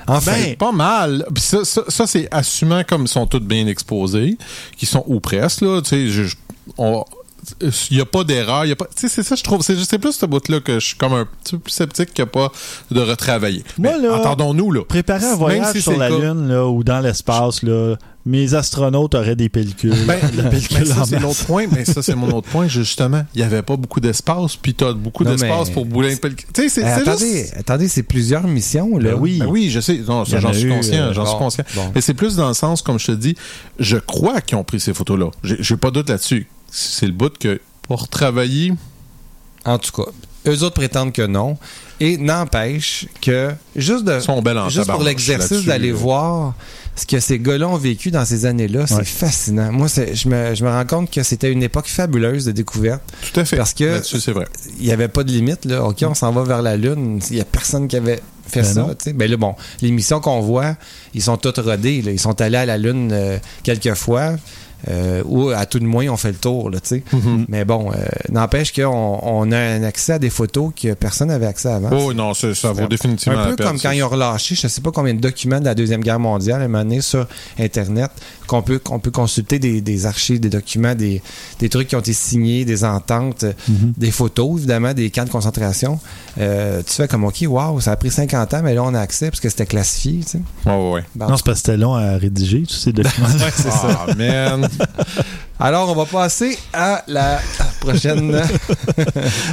Enfin, Ben, pas mal. Ça, ça, ça, c'est assumant comme ils sont toutes bien exposées, qui sont ou presque, là. Tu sais, je- je- on- il n'y a pas d'erreur. a pas- Tu sais, c'est ça, je trouve. C'est c'est plus ce bout-là que je suis comme un petit peu plus sceptique qu'il n'y a pas de retravailler. Moi, Mais là, entendons-nous, là. Préparer un voyage si sur la cas- Lune là, ou dans l'espace, là, mes astronautes auraient des pellicules. Ben, La ben, pellicule ça, en c'est l'autre point. Mais ça, c'est mon autre point. Justement, il n'y avait pas beaucoup d'espace, puis tu as beaucoup Non, d'espace mais- pour bouler une pellicule. Tu sais, c'est c'est attendez, juste. attendez, c'est plusieurs missions, là. Ben oui. Ben oui, je sais. Non, ça, en j'en suis eu, conscient. euh, J'en suis conscient. bon. Mais c'est plus dans le sens, comme je te dis, je crois qu'ils ont pris ces photos-là. J'ai j'ai pas de doute là-dessus. C'est le bout que pour travailler, En tout cas, eux autres prétendent que non. Et n'empêche que, juste, de, juste pour l'exercice d'aller voir ce que ces gars-là ont vécu dans ces années-là, c'est fascinant. Moi, je me, je me rends compte que c'était une époque fabuleuse de découverte. Tout à fait. Parce que- Là-dessus, c'est vrai. Il n'y avait pas de limite. Là. OK, on s'en va vers la Lune. Il n'y a personne qui avait fait Ben ça. sais. Ben là, bon, les missions qu'on voit, ils sont toutes rodés. là. Ils sont allés à la Lune euh, quelques fois. Euh, ou à tout de moins, on fait le tour. Là, tu sais. Mhm. Mais bon, euh, n'empêche qu'on on a un accès à des photos que personne n'avait accès avant. Oh non, ça, ça vaut définitivement Un peu comme quand ils ont relâché, je sais pas combien de documents de la Deuxième Guerre mondiale à un moment donné sur Internet, qu'on peut, qu'on peut consulter des, des archives, des documents, des, des trucs qui ont été signés, des ententes, euh, Mhm. des photos, évidemment, des camps de concentration. Euh, tu fais comme, OK, waouh, ça a pris 50 ans, mais là, on a accès parce que c'était classifié. Tu sais. Ouais, ouais, ouais. Bon. Non, c'est parce que c'était long à rédiger, tous ces documents. c'est ça. Ah, man. Alors, on va passer à la prochaine.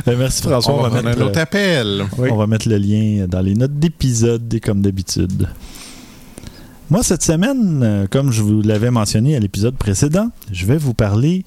Ben, merci François. on va on, va prendre un mettre, autre appel. le- on va mettre le lien dans les notes d'épisode, comme d'habitude. Moi, cette semaine, euh, comme je vous l'avais mentionné à l'épisode précédent, je vais vous parler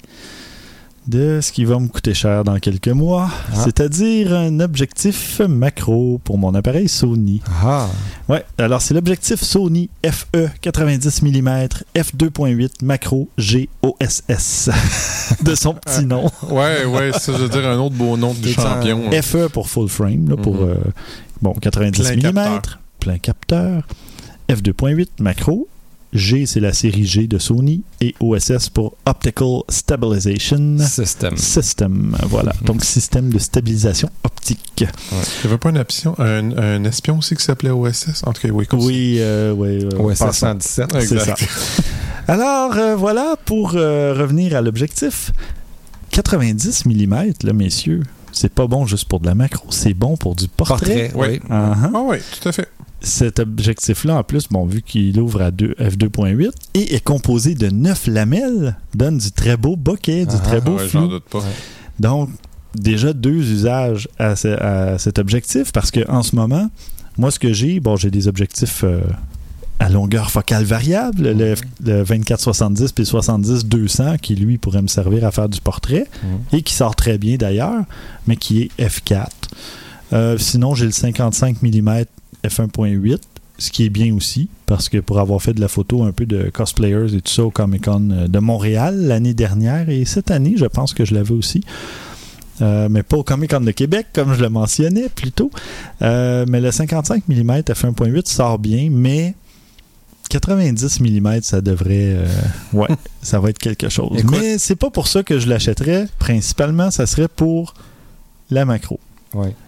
de ce qui va me coûter cher dans quelques mois, Ah. c'est-à-dire un objectif macro pour mon appareil Sony. Ah, Ouais, alors c'est l'objectif Sony FE 90 mm f2.8 macro GOSS de son petit nom. Ouais, ouais, ça veut dire un autre beau nom T'es champion. FE pour full frame, là, pour Mhm. euh, bon 90 Plein mm, capteur. plein capteur, f2.8 macro. G, c'est la série G de Sony et OSS pour Optical Stabilization système. System. Voilà, donc système de stabilisation optique. Il n'y avait pas une espion, un, un espion aussi qui s'appelait OSS? En tout cas, oui, comme Oui, euh, oui. euh, OSS passons. 117. ça. c'est Exact. Alors, euh, voilà, pour euh, revenir à l'objectif. 90 mm, là, messieurs, c'est pas bon juste pour de la macro, c'est bon pour du portrait. Portrait, Oui. oui. Ah, ah. Ah oui, tout à fait. Cet objectif-là, en plus, bon, vu qu'il ouvre à 2 f2.8 et est composé de 9 lamelles, donne du très beau bokeh, du Ah, très beau Ouais, j'en flou. doute pas. Donc, déjà deux usages à, ce- à cet objectif parce que en ce moment, moi, ce que j'ai, bon, j'ai des objectifs euh, à longueur focale variable, le, le 24-70 puis le 70-200 qui, lui, pourrait me servir à faire du portrait Mhm. et qui sort très bien d'ailleurs, mais qui est f4. Euh, sinon, j'ai le 55 mm f1.8 ce qui est bien aussi, parce que pour avoir fait de la photo un peu de cosplayers et tout ça au Comic Con euh, de Montréal l'année dernière et cette année, je pense que je l'avais aussi. Euh, mais pas au Comic Con de Québec, comme je le mentionnais plus tôt. Euh, mais le 55 mm f1.8 sort bien, mais 90 mm, ça devrait. euh, ouais, ça va être quelque chose. Écoute- mais c'est pas pour ça que je l'achèterais. Principalement, ça serait pour la macro.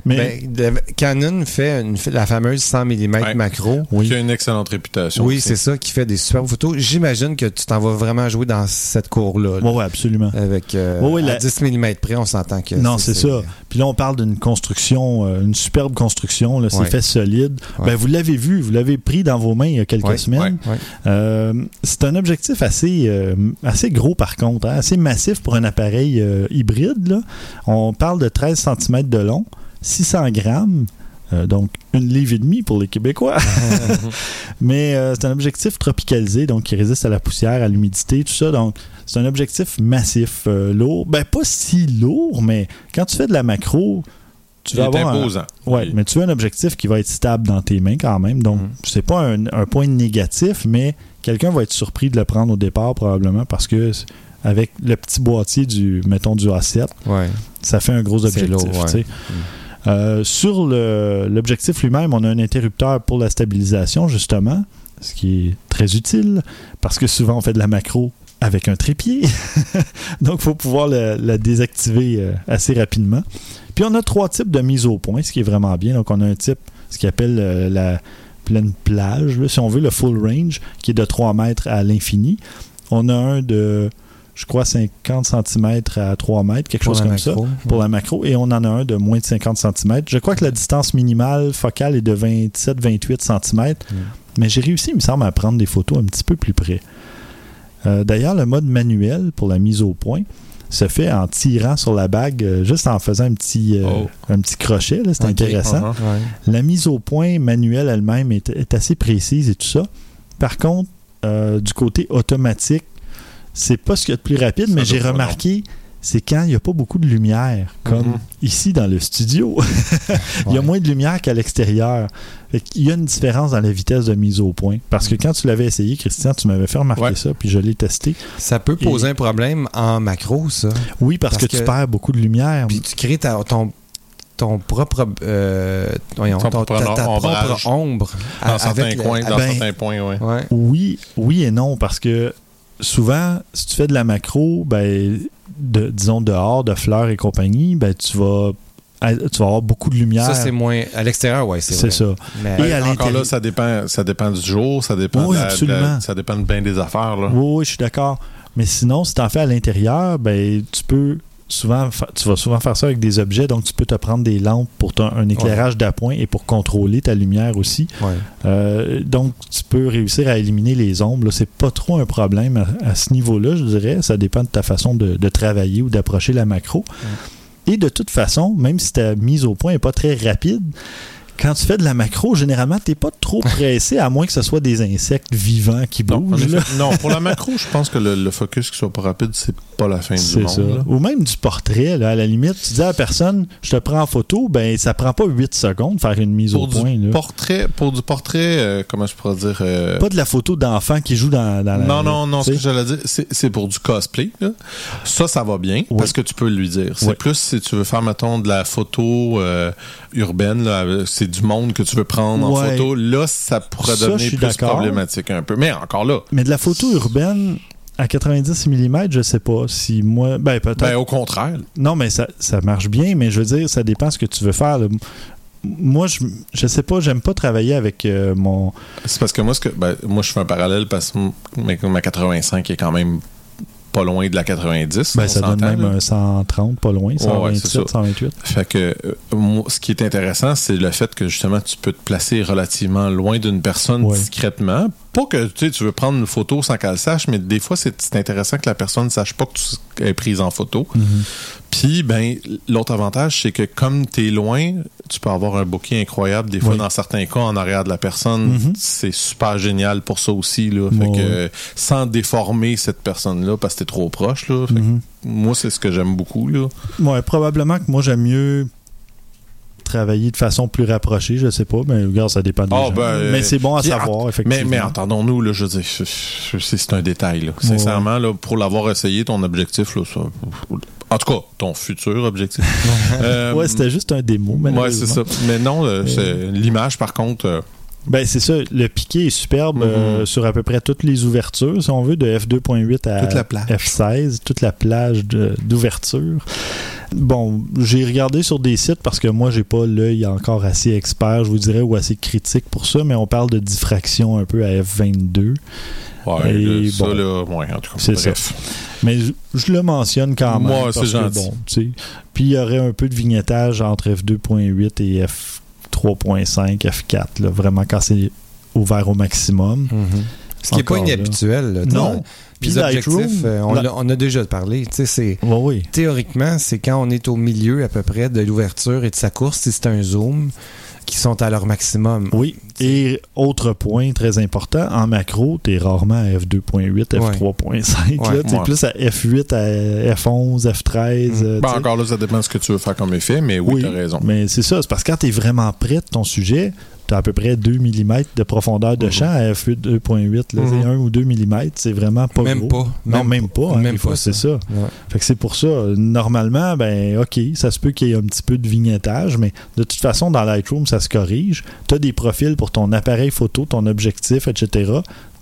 Mais Ben, le- Canon fait, une- la fameuse 100 mm Ouais. macro. oui. Qui a une excellente réputation. Oui, c'est ça qui fait des superbes photos. J'imagine que tu t'en vas vraiment jouer dans cette cour-là. ouais, absolument. Avec euh, Ouais, ouais, à la- 10 mm près, on s'entend que. Non, c'est ça. Puis là, on parle d'une construction, euh, une superbe construction. C'est Ouais. fait solide. Ouais. Ben, vous l'avez vu, vous l'avez pris dans vos mains il y a quelques Ouais, semaines. Ouais. Euh, c'est un objectif assez, euh, assez gros, par contre, hein, assez massif pour un appareil euh, hybride. là. On parle de 13 cm de long, 600 grammes. euh, donc, une livre et demie pour les Québécois. Mais euh, c'est un objectif tropicalisé, donc qui résiste à la poussière, à l'humidité, tout ça. Donc, c'est un objectif massif, euh, lourd. Ben, pas si lourd, mais quand tu fais de la macro, tu vas avoir un- imposant. Ouais, Il- mais tu as un objectif qui va être stable dans tes mains quand même. Donc, Mhm. c'est pas un, un point négatif, mais quelqu'un va être surpris de le prendre au départ probablement parce que avec le petit boîtier du, mettons, du A7, Ouais. ça fait un gros objectif. Euh, sur l'objectif lui-même, on a un interrupteur pour la stabilisation, justement, ce qui est très utile parce que souvent on fait de la macro avec un trépied. Donc, il faut pouvoir la désactiver euh, assez rapidement. Puis, on a trois types de mise au point, ce qui est vraiment bien. Donc, on a un type, ce qu'on appelle euh, la pleine plage, si on veut, le full range, qui est de 3 mètres à l'infini. On a un de, je crois, 50 cm à 3 mètres, quelque Pour chose comme ça, pour la macro. Et on en a un de moins de 50 cm. Je crois que la distance minimale focale est de 27-28 cm. Mais j'ai réussi, il me semble, à prendre des photos un petit peu plus près. Euh, D'ailleurs, le mode manuel pour la mise au point se fait en tirant sur la bague, euh, juste en faisant un petit, euh, Oh. un petit crochet. C'est intéressant. uh-huh. Ouais. La mise au point manuelle elle-même est, est assez précise et tout ça. Par contre, euh, du côté automatique, c'est pas ce qu'il y a de plus rapide, Ça mais j'ai remarqué, c'est quand il n'y a pas beaucoup de lumière, comme Mhm. ici dans le studio. il y a Ouais. moins de lumière qu'à l'extérieur. Qu'il y a une différence dans la vitesse de mise au point. Parce que quand tu l'avais essayé, Christian, tu m'avais fait remarquer Ouais. ça, puis je l'ai testé. Ça peut poser un problème en macro, ça. Oui, parce, Parce que, tu perds beaucoup de lumière. Puis tu crées ta- ton, ton propre, euh, voyons, Ton ton- propre ta, ta ombrage. propre ombre. Dans certains avec le- coins, dans ben, certains points, ouais. Ouais. Oui, oui et non, parce que souvent, si tu fais de la macro, ben, de- disons dehors, de fleurs et compagnie, ben, tu vas, tu vas avoir beaucoup de lumière. Ça, c'est moins. À l'extérieur, ouais, c'est C'est vrai. ça. Mais Et à Encore l'intérieur- là, ça dépend, ça dépend du jour, ça dépend, Oui, de la- de absolument. ça dépend de bien des affaires. Là. Oui, oui, je suis d'accord. Mais sinon, si tu en fais à l'intérieur, ben, tu peux souvent, tu vas souvent faire ça avec des objets, donc tu peux te prendre des lampes pour ton- un éclairage d'appoint et pour contrôler ta lumière aussi. ouais. Euh, donc, tu peux réussir à éliminer les ombres. C'est pas trop un problème à, à ce niveau-là, je dirais. Ça dépend de ta façon de, de travailler ou d'approcher la macro. Et de toute façon, même si ta mise au point n'est pas très rapide, quand tu fais de la macro, généralement, tu n'es pas trop pressé, à moins que ce soit des insectes vivants qui Non, bougent. là. non, pour la macro, je pense que le, le focus qui soit pas rapide, c'est pas la fin du monde. ça. Ou même du portrait, là, à la limite, tu dis à la personne, je te prends en photo, ben ça prend pas 8 secondes de faire une mise Pour au du point. là. portrait, pour du portrait, euh, comment je pourrais dire euh, Pas de la photo d'enfant qui joue dans, dans la. Non, non, non, ce que j'allais dire, c'est c'est pour du cosplay. là. Ça, ça va bien Oui. parce que tu peux lui dire. C'est Oui. plus si tu veux faire, mettons, de la photo euh, urbaine, là, c'est du monde que tu veux prendre en photo. Là, ça pourrait Ça, devenir plus problématique un peu. Mais encore là, Mais de la photo urbaine à 90 mm, je sais pas si moi. Ben, peut-être. ben, au contraire. Non, mais ça, ça marche bien, mais je veux dire, ça dépend ce que tu veux faire. là. Moi, je, je sais pas, j'aime pas travailler avec euh, mon. C'est parce que moi, ce que, ben, moi, je fais un parallèle parce que ma, ma 85 est quand même pas loin de la 90. Ben, ça donne même là. un 130, pas loin, ouais, c'est 127, ça. 128. Fait que euh, moi, ce qui est intéressant, c'est le fait que justement tu peux te placer relativement loin d'une personne Ouais. discrètement. Pas que tu tu veux prendre une photo sans qu'elle le sache, mais des fois c'est intéressant que la personne ne sache pas que tu es prise en photo. Mhm. Puis ben l'autre avantage c'est que comme tu es loin, tu peux avoir un bokeh incroyable des fois Oui. dans certains cas en arrière de la personne, Mhm. c'est super génial pour ça aussi là. Fait que ouais. sans déformer cette personne là parce que t'es trop proche là. Fait que Mhm. moi c'est ce que j'aime beaucoup là. Ouais, probablement que moi, j'aime mieux travailler de façon plus rapprochée, je sais pas, mais regarde, ça dépend des gens. ben, euh, mais c'est bon à savoir, effectivement. mais entendons-nous, là, je veux dire, c'est un détail. Là. Sincèrement, là, pour l'avoir essayé, ton objectif, là, ça, en tout cas, ton futur objectif. Euh, Ouais, c'était juste un démo, Ouais, c'est ça. Mais non, euh, c'est- l'image, par contre, euh, Ben, c'est ça. Le piqué est superbe Mhm. euh, sur à peu près toutes les ouvertures, si on veut, de F2.8 à Toute la plage. F16, toute la plage d'ouverture. Bon, j'ai regardé sur des sites parce que moi, j'ai pas l'œil encore assez expert, je vous dirais, ou assez critique pour ça, mais on parle de diffraction un peu à F22. ouais, Et ça, bon. là, ouais, en tout cas, C'est bref. Mais je, je le mentionne quand même. Moi, c'est parce que, gentil. bon. Puis il y aurait un peu de vignettage entre F2.8 et F3.5, F4, là, vraiment quand c'est ouvert au maximum. Mhm. Ce qui n'est pas inhabituel. là. Non. Puis Lightroom, euh, on, a déjà parlé. Oui, oui. théoriquement, c'est quand on est au milieu à peu près de l'ouverture et de sa course, si c'est un zoom, qui sont à leur maximum. Oui. Et autre point très important, en macro, tu es rarement à F2.8, Ouais. F3.5. Ouais. là. Tu es Ouais. plus à F8, à F11, F13. Mm. euh, Ben, tu sais. encore là, ça dépend de ce que tu veux faire comme effet, mais oui, Oui, t'as raison. Mais c'est ça, c'est parce que quand tu es vraiment près de ton sujet, tu as à peu près 2 mm de profondeur de Mhm. champ à F2.8, là, Mhm. c'est 1 ou 2 mm, c'est vraiment pas Même gros. pas. Non, même, pas. hein, Même pas, c'est ça. Ouais. Fait que c'est pour ça, normalement, ben OK, ça se peut qu'il y ait un petit peu de vignettage, mais de toute façon, dans Lightroom, ça se corrige. Tu as des profils pour ton appareil photo, ton objectif, etc.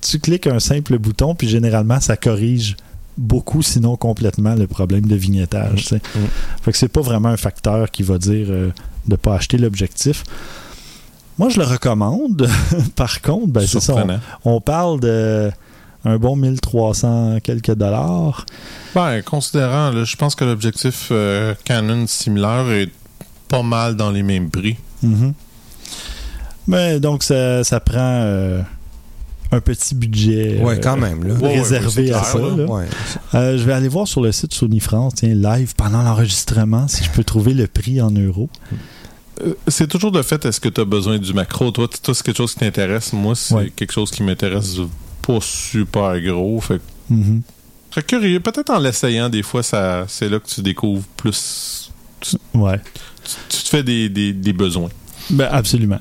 Tu cliques un simple bouton, puis généralement, ça corrige beaucoup, sinon complètement, le problème de vignettage. Mm. Fait que c'est pas vraiment un facteur qui va dire euh, de pas acheter l'objectif. Moi, je le recommande. Par contre, ben, c'est ça. On, parle de un bon 1300 quelques dollars. Ben, considérant, là, je pense que l'objectif euh, Canon similaire est pas mal dans les mêmes prix. Mhm. Mais donc, ça, ça prend euh, un petit budget Ouais, euh, quand même, là. Ouais, ouais, réservé à clair, ça. là. là. Ouais. Euh, je vais aller voir sur le site Sony France, tiens, live, pendant l'enregistrement, si je peux trouver le prix en euros. Euh, C'est toujours le fait, est-ce que tu as besoin du macro? Toi, c'est quelque chose qui t'intéresse. Moi, c'est Ouais. quelque chose qui m'intéresse pas super gros. Fait Mhm. serais curieux. Peut-être en l'essayant, des fois, ça, c'est là que tu découvres plus. Ouais. Tu, tu te fais des, des, des besoins. Ben, absolument.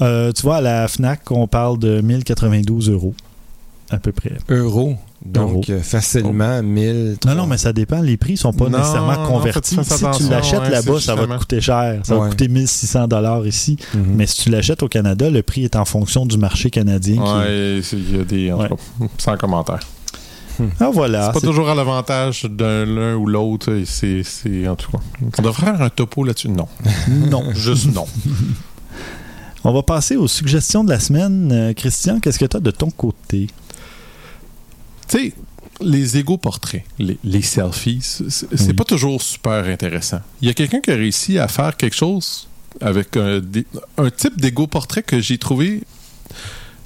Euh, tu vois, à la FNAC, on parle de 1092 euros, à peu près. Euros? Donc, Euros. euh, facilement 1000. Non, non, mais ça dépend. Les prix sont pas Non, nécessairement non, convertis. si tu l'achètes ouais, là-bas, ça va te coûter cher. Ça va coûter 1600 dollars ici. Mhm. Mais si tu l'achètes au Canada, le prix est en fonction du marché canadien. qui- Ouais, c'est- il y a des. en cas, sans commentaire. Ah, voilà. c'est pas toujours à l'avantage d'un l'un ou l'autre. et C'est, c'est- en tout cas. On devrait faire un topo là-dessus? Non. Non. Juste non. On va passer aux suggestions de la semaine. Euh, Christian, qu'est-ce que tu as de ton côté? Tu sais, les égaux portraits, les, les selfies, c'est Oui. pas toujours super intéressant. Il y a quelqu'un qui a réussi à faire quelque chose avec un, type d'égo portrait que j'ai trouvé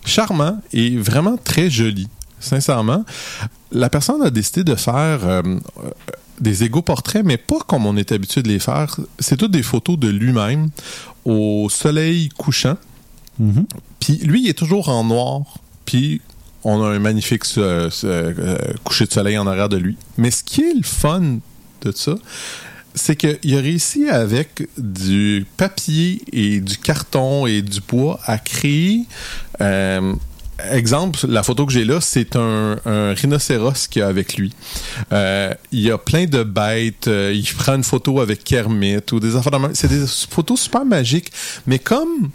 charmant et vraiment très joli. Sincèrement, la personne a décidé de faire euh, euh, des égaux portraits, mais pas comme on est habitué de les faire. C'est toutes des photos de lui-même au soleil couchant. Mhm. Puis lui, il est toujours en noir. Puis on a un magnifique euh, euh, coucher de soleil en arrière de lui. Mais ce qui est le fun de ça, c'est qu'il a réussi avec du papier et du carton et du bois à créer. euh, exemple, la photo que j'ai là, c'est un, rhinocéros qu'il a avec lui. Il y a plein de bêtes. il prend une photo avec Kermit ou des affaires. C'est des photos super magiques. Mais comme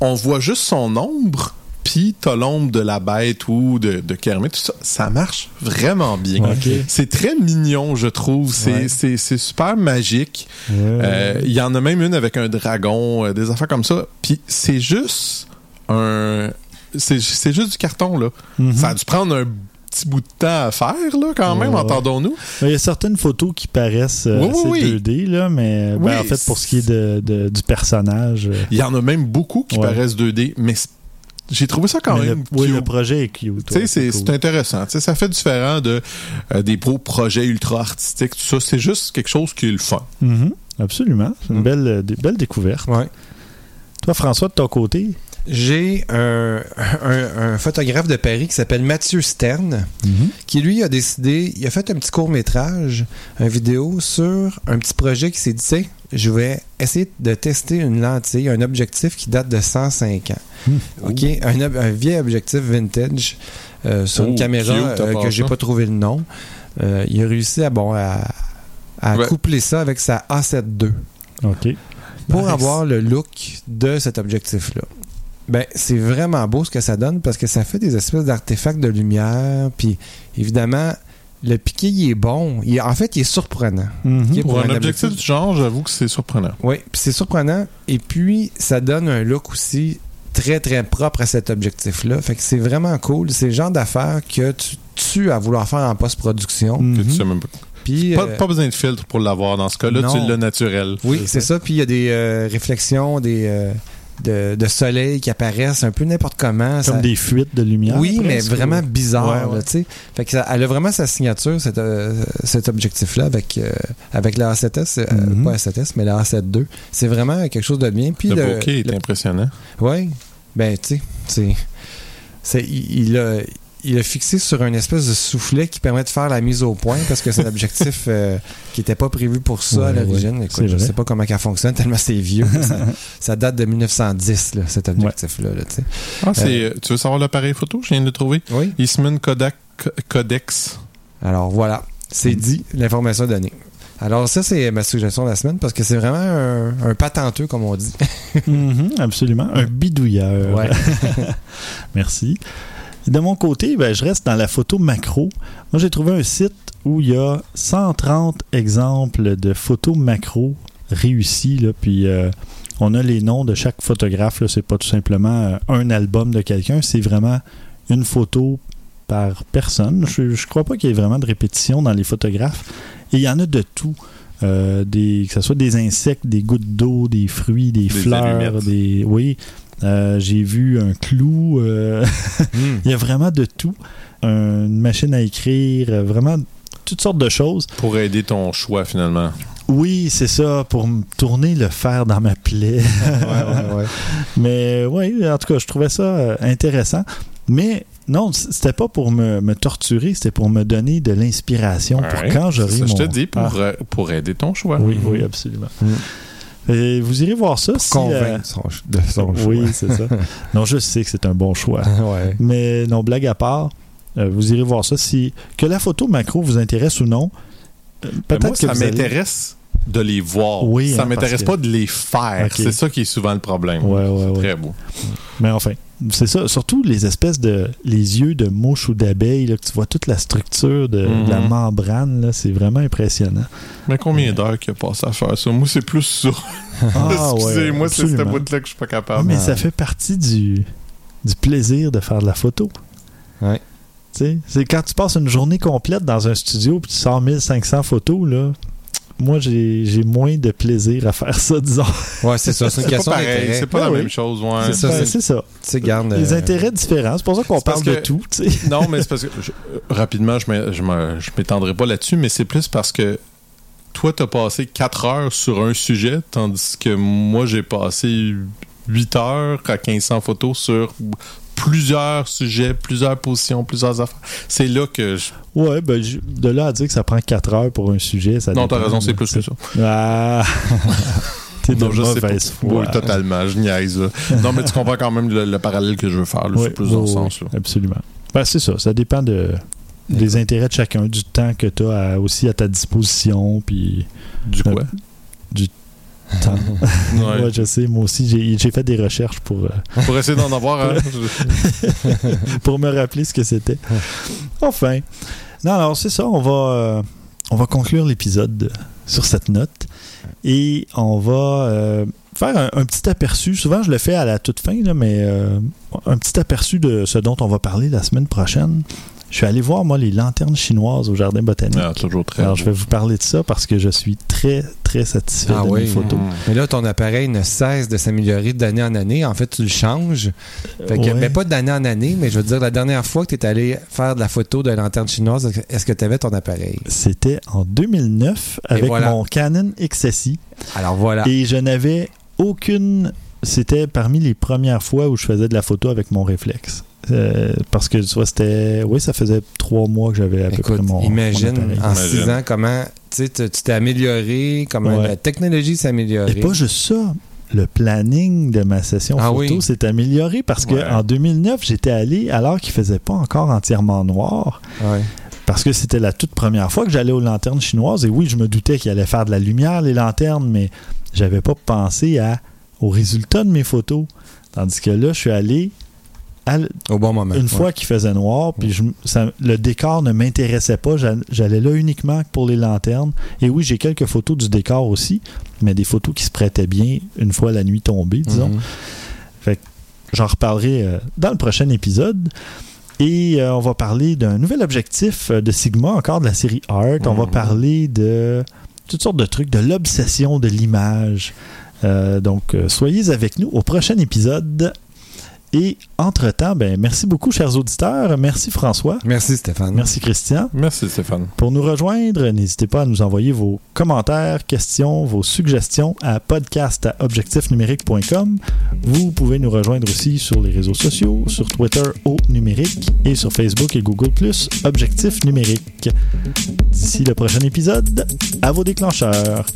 on voit juste son ombre, puis t'as l'ombre de la bête ou de, de Kermit, tout ça, ça marche vraiment bien. C'est très mignon, je trouve. C'est Ouais. super magique. Euh, Il y en a même une avec un dragon, euh, des affaires comme ça. Puis c'est juste un... C'est juste du carton, là. Mhm. Ça a dû prendre un petit bout de temps à faire, là, quand même, Ouais, entendons-nous. Il y a certaines photos qui paraissent euh, Oui, oui, assez oui. 2D, là, mais ben, Oui, en fait, pour ce qui est de, de- du personnage. euh, Il y en a même beaucoup qui Ouais. paraissent 2D, mais c'est- j'ai trouvé ça quand mais même le, oui, le projet est cute. Tu sais, ouais, c'est cool. intéressant. Ça fait différent de euh, des beaux projets ultra artistiques. Tout ça, c'est juste quelque chose qui est le fun. Mhm. Absolument. C'est une Mhm. belle, euh, belle découverte. Ouais. Toi, François, de ton côté? J'ai un, un- un photographe de Paris qui s'appelle Mathieu Stern, qui lui a décidé, il a fait un petit court métrage, une vidéo sur un petit projet qui s'est dit, Tiens, je vais essayer de tester une lentille, un objectif qui date de 105 ans. Hmm. OK? Un, ob- un vieil objectif vintage euh, sur Oh, une caméra cute, euh, que j'ai pas trouvé le nom. Euh, il a réussi à, bon, à, à Ouais. coupler ça avec sa A7 II OK. pour Nice. avoir le look de cet objectif-là. Ben, c'est vraiment beau ce que ça donne parce que ça fait des espèces d'artefacts de lumière. Puis, évidemment, le piqué, il est bon. Il en fait, il est surprenant. Mhm. Pour un objectif du genre, j'avoue que c'est surprenant. Oui, puis c'est surprenant. Et puis, ça donne un look aussi très, très propre à cet objectif-là. Fait que c'est vraiment cool. C'est le genre d'affaires que tu tues à vouloir faire en post-production. Que Mhm. tu sais même pas. Euh, pas besoin de filtre pour l'avoir dans ce cas-là. Tu l'as naturel. Oui, c'est ça. Puis il y a des euh, réflexions, des euh, de, de soleil qui apparaissent un peu n'importe comment. Comme Ça- des fuites de lumière. Oui, mais vraiment ou- bizarre, Ouais, ouais. là, tu sais. Fait que ça, elle a vraiment sa signature, cet, euh, cet objectif-là, avec, euh, avec la A7S, euh, Mhm. pas A7S, mais la A7 II. C'est vraiment quelque chose de bien. Puis Le, le, bokeh est le- impressionnant. ouais, ben, tu sais, il, il a, il a fixé sur une espèce de soufflet qui permet de faire la mise au point parce que c'est un objectif euh, qui n'était pas prévu pour ça à l'origine. ouais, je vrai. sais pas comment ça fonctionne tellement c'est vieux. ça, ça date de 1910, là, cet objectif-là. là. Ah, euh, tu veux savoir l'appareil photo? Je viens de le trouver. Oui. Eastman Kodak Codex. Alors voilà, c'est Mm. dit, l'information est donnée. Alors ça, c'est ma suggestion de la semaine parce que c'est vraiment un, un patenteux, comme on dit. Mhm, absolument. Un bidouilleur. Ouais. Merci. De mon côté, ben, je reste dans la photo macro. Moi, j'ai trouvé un site où il y a 130 exemples de photos macro réussies. Là, puis euh, on a les noms de chaque photographe. C'est pas tout simplement euh, un album de quelqu'un. C'est vraiment une photo par personne. Je, je crois pas qu'il y ait vraiment de répétition dans les photographes. Et il y en a de tout. Euh, des, que ce soit des insectes, des gouttes d'eau, des fruits, des, fleurs, allumettes. des. Oui. Euh, J'ai vu un clou. euh, Hmm. il y a vraiment de tout. Un- une machine à écrire, euh, vraiment toutes sortes de choses. Pour aider ton choix, finalement. Oui, c'est ça, pour me tourner le fer dans ma plaie. Ouais, ouais, ouais. Mais oui, en tout cas, je trouvais ça intéressant. Mais non, c'était pas pour me, me torturer, c'était pour me donner de l'inspiration pour quand j'aurai mon... Je te dis, pour, Ah, pour aider ton choix. oui, oui, absolument. Mm. Et vous irez voir ça si... euh, Convaincre son, de son oui, c'est ça. Non, je sais que c'est un bon choix. choix. ouais. Mais non, blague à part, euh, vous irez voir ça. Si que la photo macro vous intéresse ou non, euh, Mais peut-être moi, que ça allez- m'intéresse de les voir. Oui, ça hein, m'intéresse pas de les faire. C'est ça qui est souvent le problème. Ouais, ouais, ouais. Très beau. Mais enfin, c'est ça. Surtout les espèces de. Les yeux de mouche ou d'abeille, là, que tu vois toute la structure de, de la Mhm. membrane, là, c'est vraiment impressionnant. Mais combien d'heures qu'il a passé à faire ça? Moi, c'est plus ça. Ah, Excusez, ouais, moi, c'est cette bout-là que je suis pas capable. mais ça fait partie du, du plaisir de faire de la photo. Ouais. Tu sais, c'est quand tu passes une journée complète dans un studio puis tu sors 1500 photos, là. Moi, j'ai moins de plaisir à faire ça, disons. Ouais, c'est ça. C'est une C'est pas question d'intérêt. c'est pas Ah la oui. même chose. ouais. C'est ça, Ben, c'est ça. Tu garde. Les euh, intérêts différents. C'est pour ça qu'on parle de tout. tu. Non, mais c'est parce que je- rapidement, je m'é- je m'é- je m'étendrai pas là-dessus, mais c'est plus parce que toi, t'as passé 4 heures sur un sujet, tandis que moi, j'ai passé 8 heures à 1500 photos sur plusieurs sujets, plusieurs positions, plusieurs affaires. C'est là que je... Ouais, ben, de là à dire que ça prend 4 heures pour un sujet, ça Non, t'as raison, c'est plus que ça. Ah! T'es de je mauvaise foi. Oui, totalement, je niaise. là. Non, mais tu comprends quand même le, le parallèle que je veux faire, là, Oui, sur plusieurs oui, sens. là. absolument. Ben, c'est ça, ça dépend de, des intérêts de chacun, du temps que tu as aussi à ta disposition, puis Du quoi? temps. Ouais. Ouais, je sais, moi aussi, j'ai fait des recherches pour, euh, Pour essayer d'en avoir un. pour me rappeler ce que c'était. Enfin. Non, alors c'est ça, on va, euh, on va conclure l'épisode sur cette note et on va euh, faire un, petit aperçu. Souvent, je le fais à la toute fin, mais euh, un petit aperçu de ce dont on va parler la semaine prochaine. Je suis allé voir, moi, les lanternes chinoises au Jardin botanique. Ah, toujours très Alors, beau. je vais vous parler de ça parce que je suis très, très satisfait Ah de oui. mes photos. Mais là, ton appareil ne cesse de s'améliorer d'année en année. En fait, tu le changes. Fait que, Ouais. mais pas d'année en année, mais je veux dire, la dernière fois que tu es allé faire de la photo de lanterne chinoise, est-ce que- est-ce que tu avais ton appareil? C'était en 2009 avec voilà. mon Canon XSI. Alors voilà. Et je n'avais aucune. C'était parmi les premières fois où je faisais de la photo avec mon réflexe. Euh, parce que tu vois, c'était. Oui, ça faisait trois mois que j'avais à peu près mon. imagine mon en Imagine. six ans comment tu sais, tu tu t'es amélioré, comment Ouais. la technologie s'est améliorée. Et pas juste ça. Le planning de ma session Ah photo oui. s'est amélioré parce que Ouais. en 2009, j'étais allé alors qu'il faisait pas encore entièrement noir. Ouais. Parce que c'était la toute première fois que j'allais aux lanternes chinoises. Et oui, je me doutais qu'il allait faire de la lumière, les lanternes, mais j'avais pas pensé à, au résultat de mes photos. Tandis que là, je suis allé Au bon moment. une Ouais. fois qu'il faisait noir, puis je- ça- le décor ne m'intéressait pas. J'a- J'allais là uniquement pour les lanternes. Et oui, j'ai quelques photos du décor aussi, mais des photos qui se prêtaient bien une fois la nuit tombée, disons. Mhm. J'en reparlerai euh, dans le prochain épisode. Et euh, on va parler d'un nouvel objectif euh, de Sigma, encore de la série Art. On va Mhm. parler de toutes sortes de trucs, de l'obsession de l'image. Euh, donc, soyez avec nous au prochain épisode. Et entre-temps, ben, merci beaucoup, chers auditeurs. Merci, François. Merci Stéphane. Merci, Christian. Merci, Stéphane. Pour nous rejoindre, n'hésitez pas à nous envoyer vos commentaires, questions, vos suggestions à podcast@objectifnumérique.com. Vous pouvez nous rejoindre aussi sur les réseaux sociaux, sur Twitter au numérique et sur Facebook et Google Objectif numérique. D'ici le prochain épisode, à vos déclencheurs.